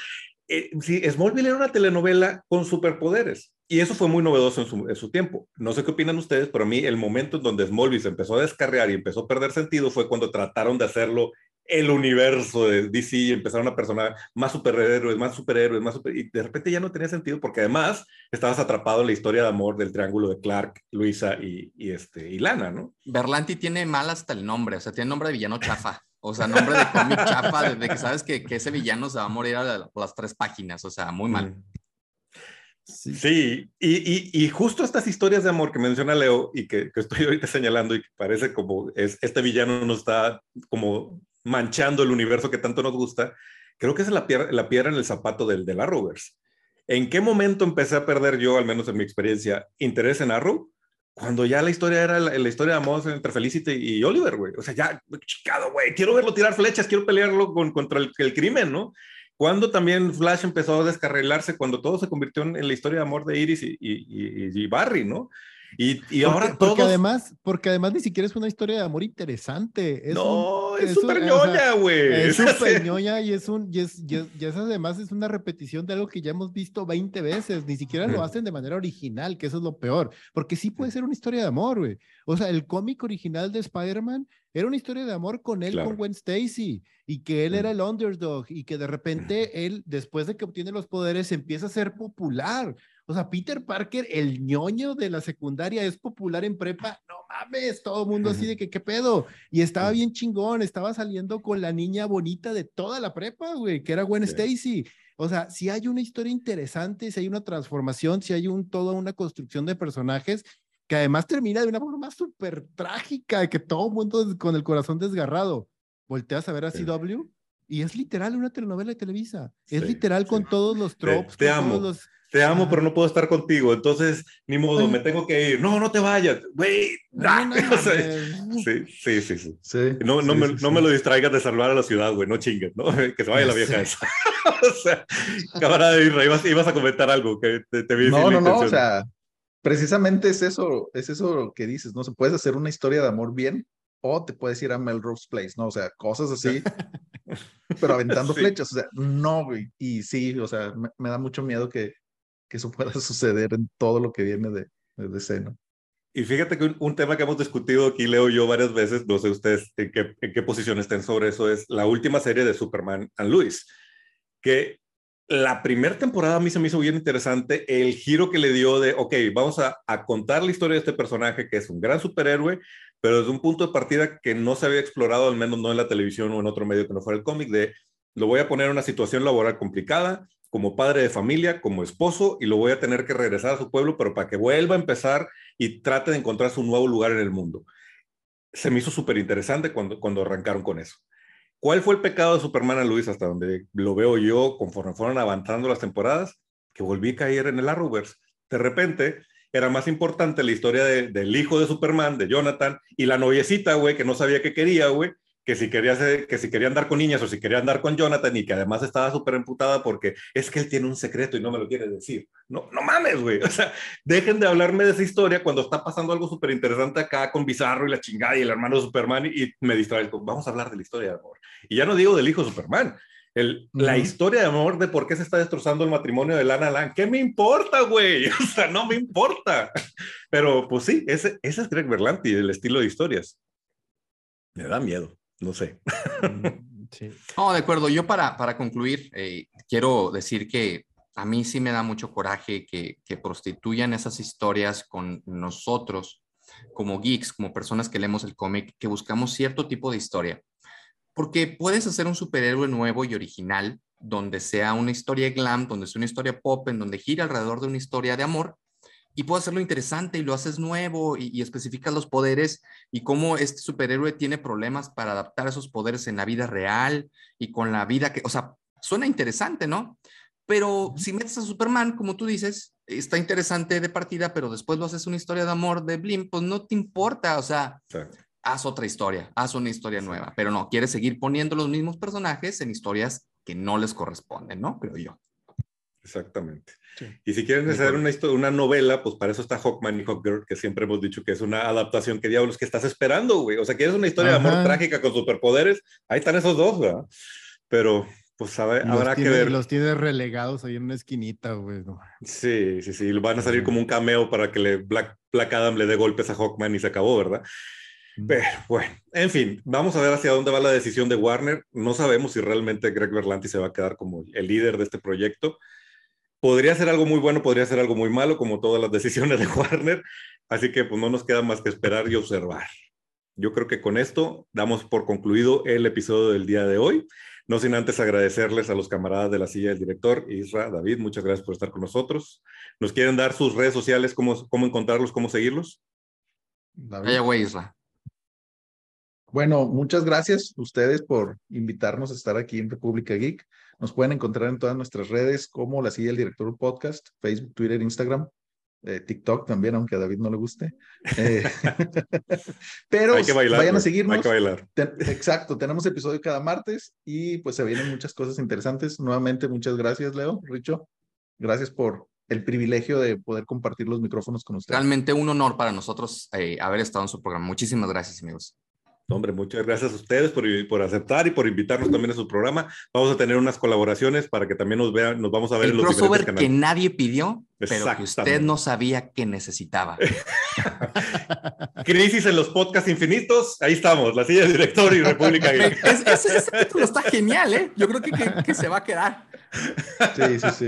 eh, sí, Smallville era una telenovela con superpoderes. Y eso fue muy novedoso en su, en su, tiempo. No sé qué opinan ustedes, pero a mí el momento en donde Smallville se empezó a descarrear y empezó a perder sentido fue cuando trataron de hacerlo el universo de DC y empezaron a personar más superhéroes, más superhéroes, más super... y de repente ya no tenía sentido porque además estabas atrapado en la historia de amor del triángulo de Clark, Luisa y, y este, y Lana, ¿no? Berlanti tiene mal hasta el nombre, o sea, tiene nombre de villano chafa. O sea, nombre de cómic chafa, desde que sabes que, que, ese villano se va a morir a las tres páginas, o sea, muy mal. Sí, Y, y, y, justo estas historias de amor que menciona Leo y que, que, estoy ahorita señalando y que parece como es, este villano nos está como manchando el universo que tanto nos gusta, creo que es la, piedra, la en el zapato del, del Arrowverse. ¿En qué momento empecé a perder yo, al menos en mi experiencia, interés en Arrow? Cuando ya la historia era la, historia de amor entre Felicity y Oliver, güey. O sea, ya, chicado, güey, quiero verlo tirar flechas, quiero pelearlo con, contra el, el, crimen, ¿no? Cuando también Flash empezó a descarrilarse, cuando todo se convirtió en, la historia de amor de Iris y, y, y Barry, ¿no? Y, y ahora porque, además, porque además ni siquiera es una historia de amor interesante. no, es súper ñoña, güey. Es súper ñoña y es un, y es, y es, además es una repetición de algo que ya hemos visto 20 veces. Ni siquiera lo hacen de manera original, que eso es lo peor. Porque sí puede ser una historia de amor, güey. O sea, el cómic original de Spider-Man era una historia de amor con él, con Gwen Stacy, y que él era el underdog, y que de repente él, después de que obtiene los poderes, empieza a ser popular. O sea, Peter Parker, el ñoño de la secundaria, es popular en prepa. No mames, todo el mundo así de que, ¿qué pedo? Y estaba bien chingón, estaba saliendo con la niña bonita de toda la prepa, güey, que era Gwen Stacy. O sea, si hay una historia interesante, si hay una transformación, si hay un, toda una construcción de personajes, que además termina de una forma súper trágica, que todo el mundo con el corazón desgarrado. Volteas a ver a CW y es literal una telenovela de Televisa. Es literal con todos los tropes. Te, amo. Te amo, pero no puedo estar contigo. Entonces, ni modo, me tengo que ir. No, no te vayas. Güey. sí, sí, sí, sí. no, no, me, no me lo distraigas de salvar a la ciudad, güey. No chingues, ¿no? Que se vaya la vieja esa. o sea, camarada ibas, ibas, a comentar algo que te, te vi No, no, no. O sea, precisamente es eso, es eso que dices, ¿no? Se puedes hacer una historia de amor bien o te puedes ir a Melrose Place, ¿no? O sea, cosas así, pero aventando flechas, o sea, no, güey. Y sí, o sea, me da mucho miedo que, que eso pueda suceder en todo lo que viene de, de DC, Y fíjate que un, tema que hemos discutido aquí, Leo yo varias veces, no sé ustedes en qué, en qué posición estén sobre eso, es la última serie de Superman and Luis, que la primera temporada a mí se me hizo bien interesante el giro que le dio de, ok, vamos a, a, contar la historia de este personaje que es un gran superhéroe, pero desde un punto de partida que no se había explorado, al menos no en la televisión o en otro medio que no fuera el cómic, de lo voy a poner en una situación laboral complicada, como padre de familia, como esposo, y lo voy a tener que regresar a su pueblo, pero para que vuelva a empezar y trate de encontrar su nuevo lugar en el mundo. Se me hizo súper interesante cuando, cuando arrancaron con eso. ¿Cuál fue el pecado de Superman a Luis hasta donde lo veo yo conforme fueron avanzando las temporadas? Que volví a caer en el Arrowverse. De repente, era más importante la historia del hijo de Superman, de Jonathan, y la noviecita, güey, que no sabía qué quería, güey, que si quería que si quería andar con niñas o si quería andar con Jonathan y que además estaba súper emputada porque es que él tiene un secreto y no me lo quiere decir. No, no mames, güey. O sea, dejen de hablarme de esa historia cuando está pasando algo súper interesante acá con Bizarro y la chingada y el hermano de Superman y, me distrae. Vamos a hablar de la historia de amor. Y ya no digo del hijo Superman. El, La historia de amor de por qué se está destrozando el matrimonio de Lana Lang. ¿Qué me importa, güey? O sea, no me importa. Pero pues sí, ese, ese es Greg Berlanti, el estilo de historias. Me da miedo no sé. Mm, sí. No, de acuerdo. Yo para, para concluir, eh, quiero decir que a mí sí me da mucho coraje que, que prostituyan esas historias con nosotros como geeks, como personas que leemos el cómic, que buscamos cierto tipo de historia. Porque puedes hacer un superhéroe nuevo y original, donde sea una historia glam, donde sea una historia pop, en donde gira alrededor de una historia de amor, y puedo hacerlo interesante y lo haces nuevo y, y, especificas los poderes y cómo este superhéroe tiene problemas para adaptar esos poderes en la vida real y con la vida que, o sea, suena interesante, ¿no? Pero si metes a Superman, como tú dices, está interesante de partida, pero después lo haces una historia de amor de Blim, pues no te importa, o sea, haz otra historia, haz una historia nueva, pero no, quieres seguir poniendo los mismos personajes en historias que no les corresponden, ¿no? Creo yo. Exactamente. Y si quieren hacer una, una novela, pues para eso está Hawkman y Hawkgirl, que siempre hemos dicho que es una adaptación. ¿Qué diablos que estás esperando, güey? O sea, quieres una historia de amor trágica con superpoderes, ahí están esos dos, ¿verdad? Pero, pues habrá que ver. Los tiene relegados ahí en una esquinita, güey. Sí, sí, sí. Van a salir como un cameo para que le Black, Black Adam le dé golpes a Hawkman y se acabó, ¿verdad? Pero bueno, en fin, vamos a ver hacia dónde va la decisión de Warner. No sabemos si realmente Greg Berlanti se va a quedar como el líder de este proyecto podría ser algo muy bueno, podría ser algo muy malo, como todas las decisiones de Warner. Así que pues no nos queda más que esperar y observar. Yo creo que con esto damos por concluido el episodio del día de hoy. No sin antes agradecerles a los camaradas de la silla del director, Isra, David, muchas gracias por estar con nosotros. ¿Nos quieren dar sus redes sociales, cómo, cómo encontrarlos, cómo seguirlos? Vaya güey, Isra. Bueno, muchas gracias a ustedes por invitarnos a estar aquí en República Geek. Nos pueden encontrar en todas nuestras redes como La Silla del Director Podcast, Facebook, Twitter, Instagram, eh, TikTok también, aunque a David no le guste. Eh, pero vayan a seguirnos. Hay que bailar. exacto, tenemos episodio cada martes y pues se vienen muchas cosas interesantes. Nuevamente, muchas gracias, Leo, Richo. Gracias por el privilegio de poder compartir los micrófonos con ustedes. Realmente un honor para nosotros eh, haber estado en su programa. Muchísimas gracias, amigos. Hombre, muchas gracias a ustedes por, por, aceptar y por invitarnos también a su programa. Vamos a tener unas colaboraciones para que también nos vean, nos vamos a ver en los crossover que nadie pidió, pero que usted no sabía que necesitaba. Crisis en los podcasts infinitos, ahí estamos, la silla de director y República ese, título está genial, ¿eh? Yo creo que, que, que se va a quedar. Sí, sí, sí.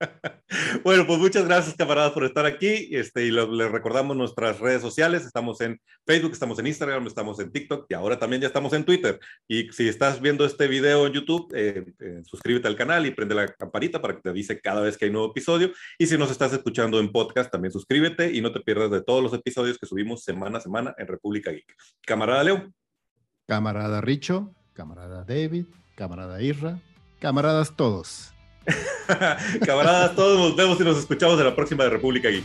Bueno, pues muchas gracias, camaradas, por estar aquí. Este, y les recordamos nuestras redes sociales. Estamos en Facebook, estamos en Instagram, estamos en TikTok y ahora también ya estamos en Twitter. Y si estás viendo este video en YouTube, eh, eh, suscríbete al canal y prende la campanita para que te avise cada vez que hay nuevo episodio. Y si nos estás escuchando en podcast, también suscríbete y no te pierdas de todos los episodios que subimos semana a semana en República Geek. Camarada Leo. Camarada Richo, camarada David, camarada Irra, camaradas todos. Camaradas, todos nos vemos y nos escuchamos en la próxima de República Geek.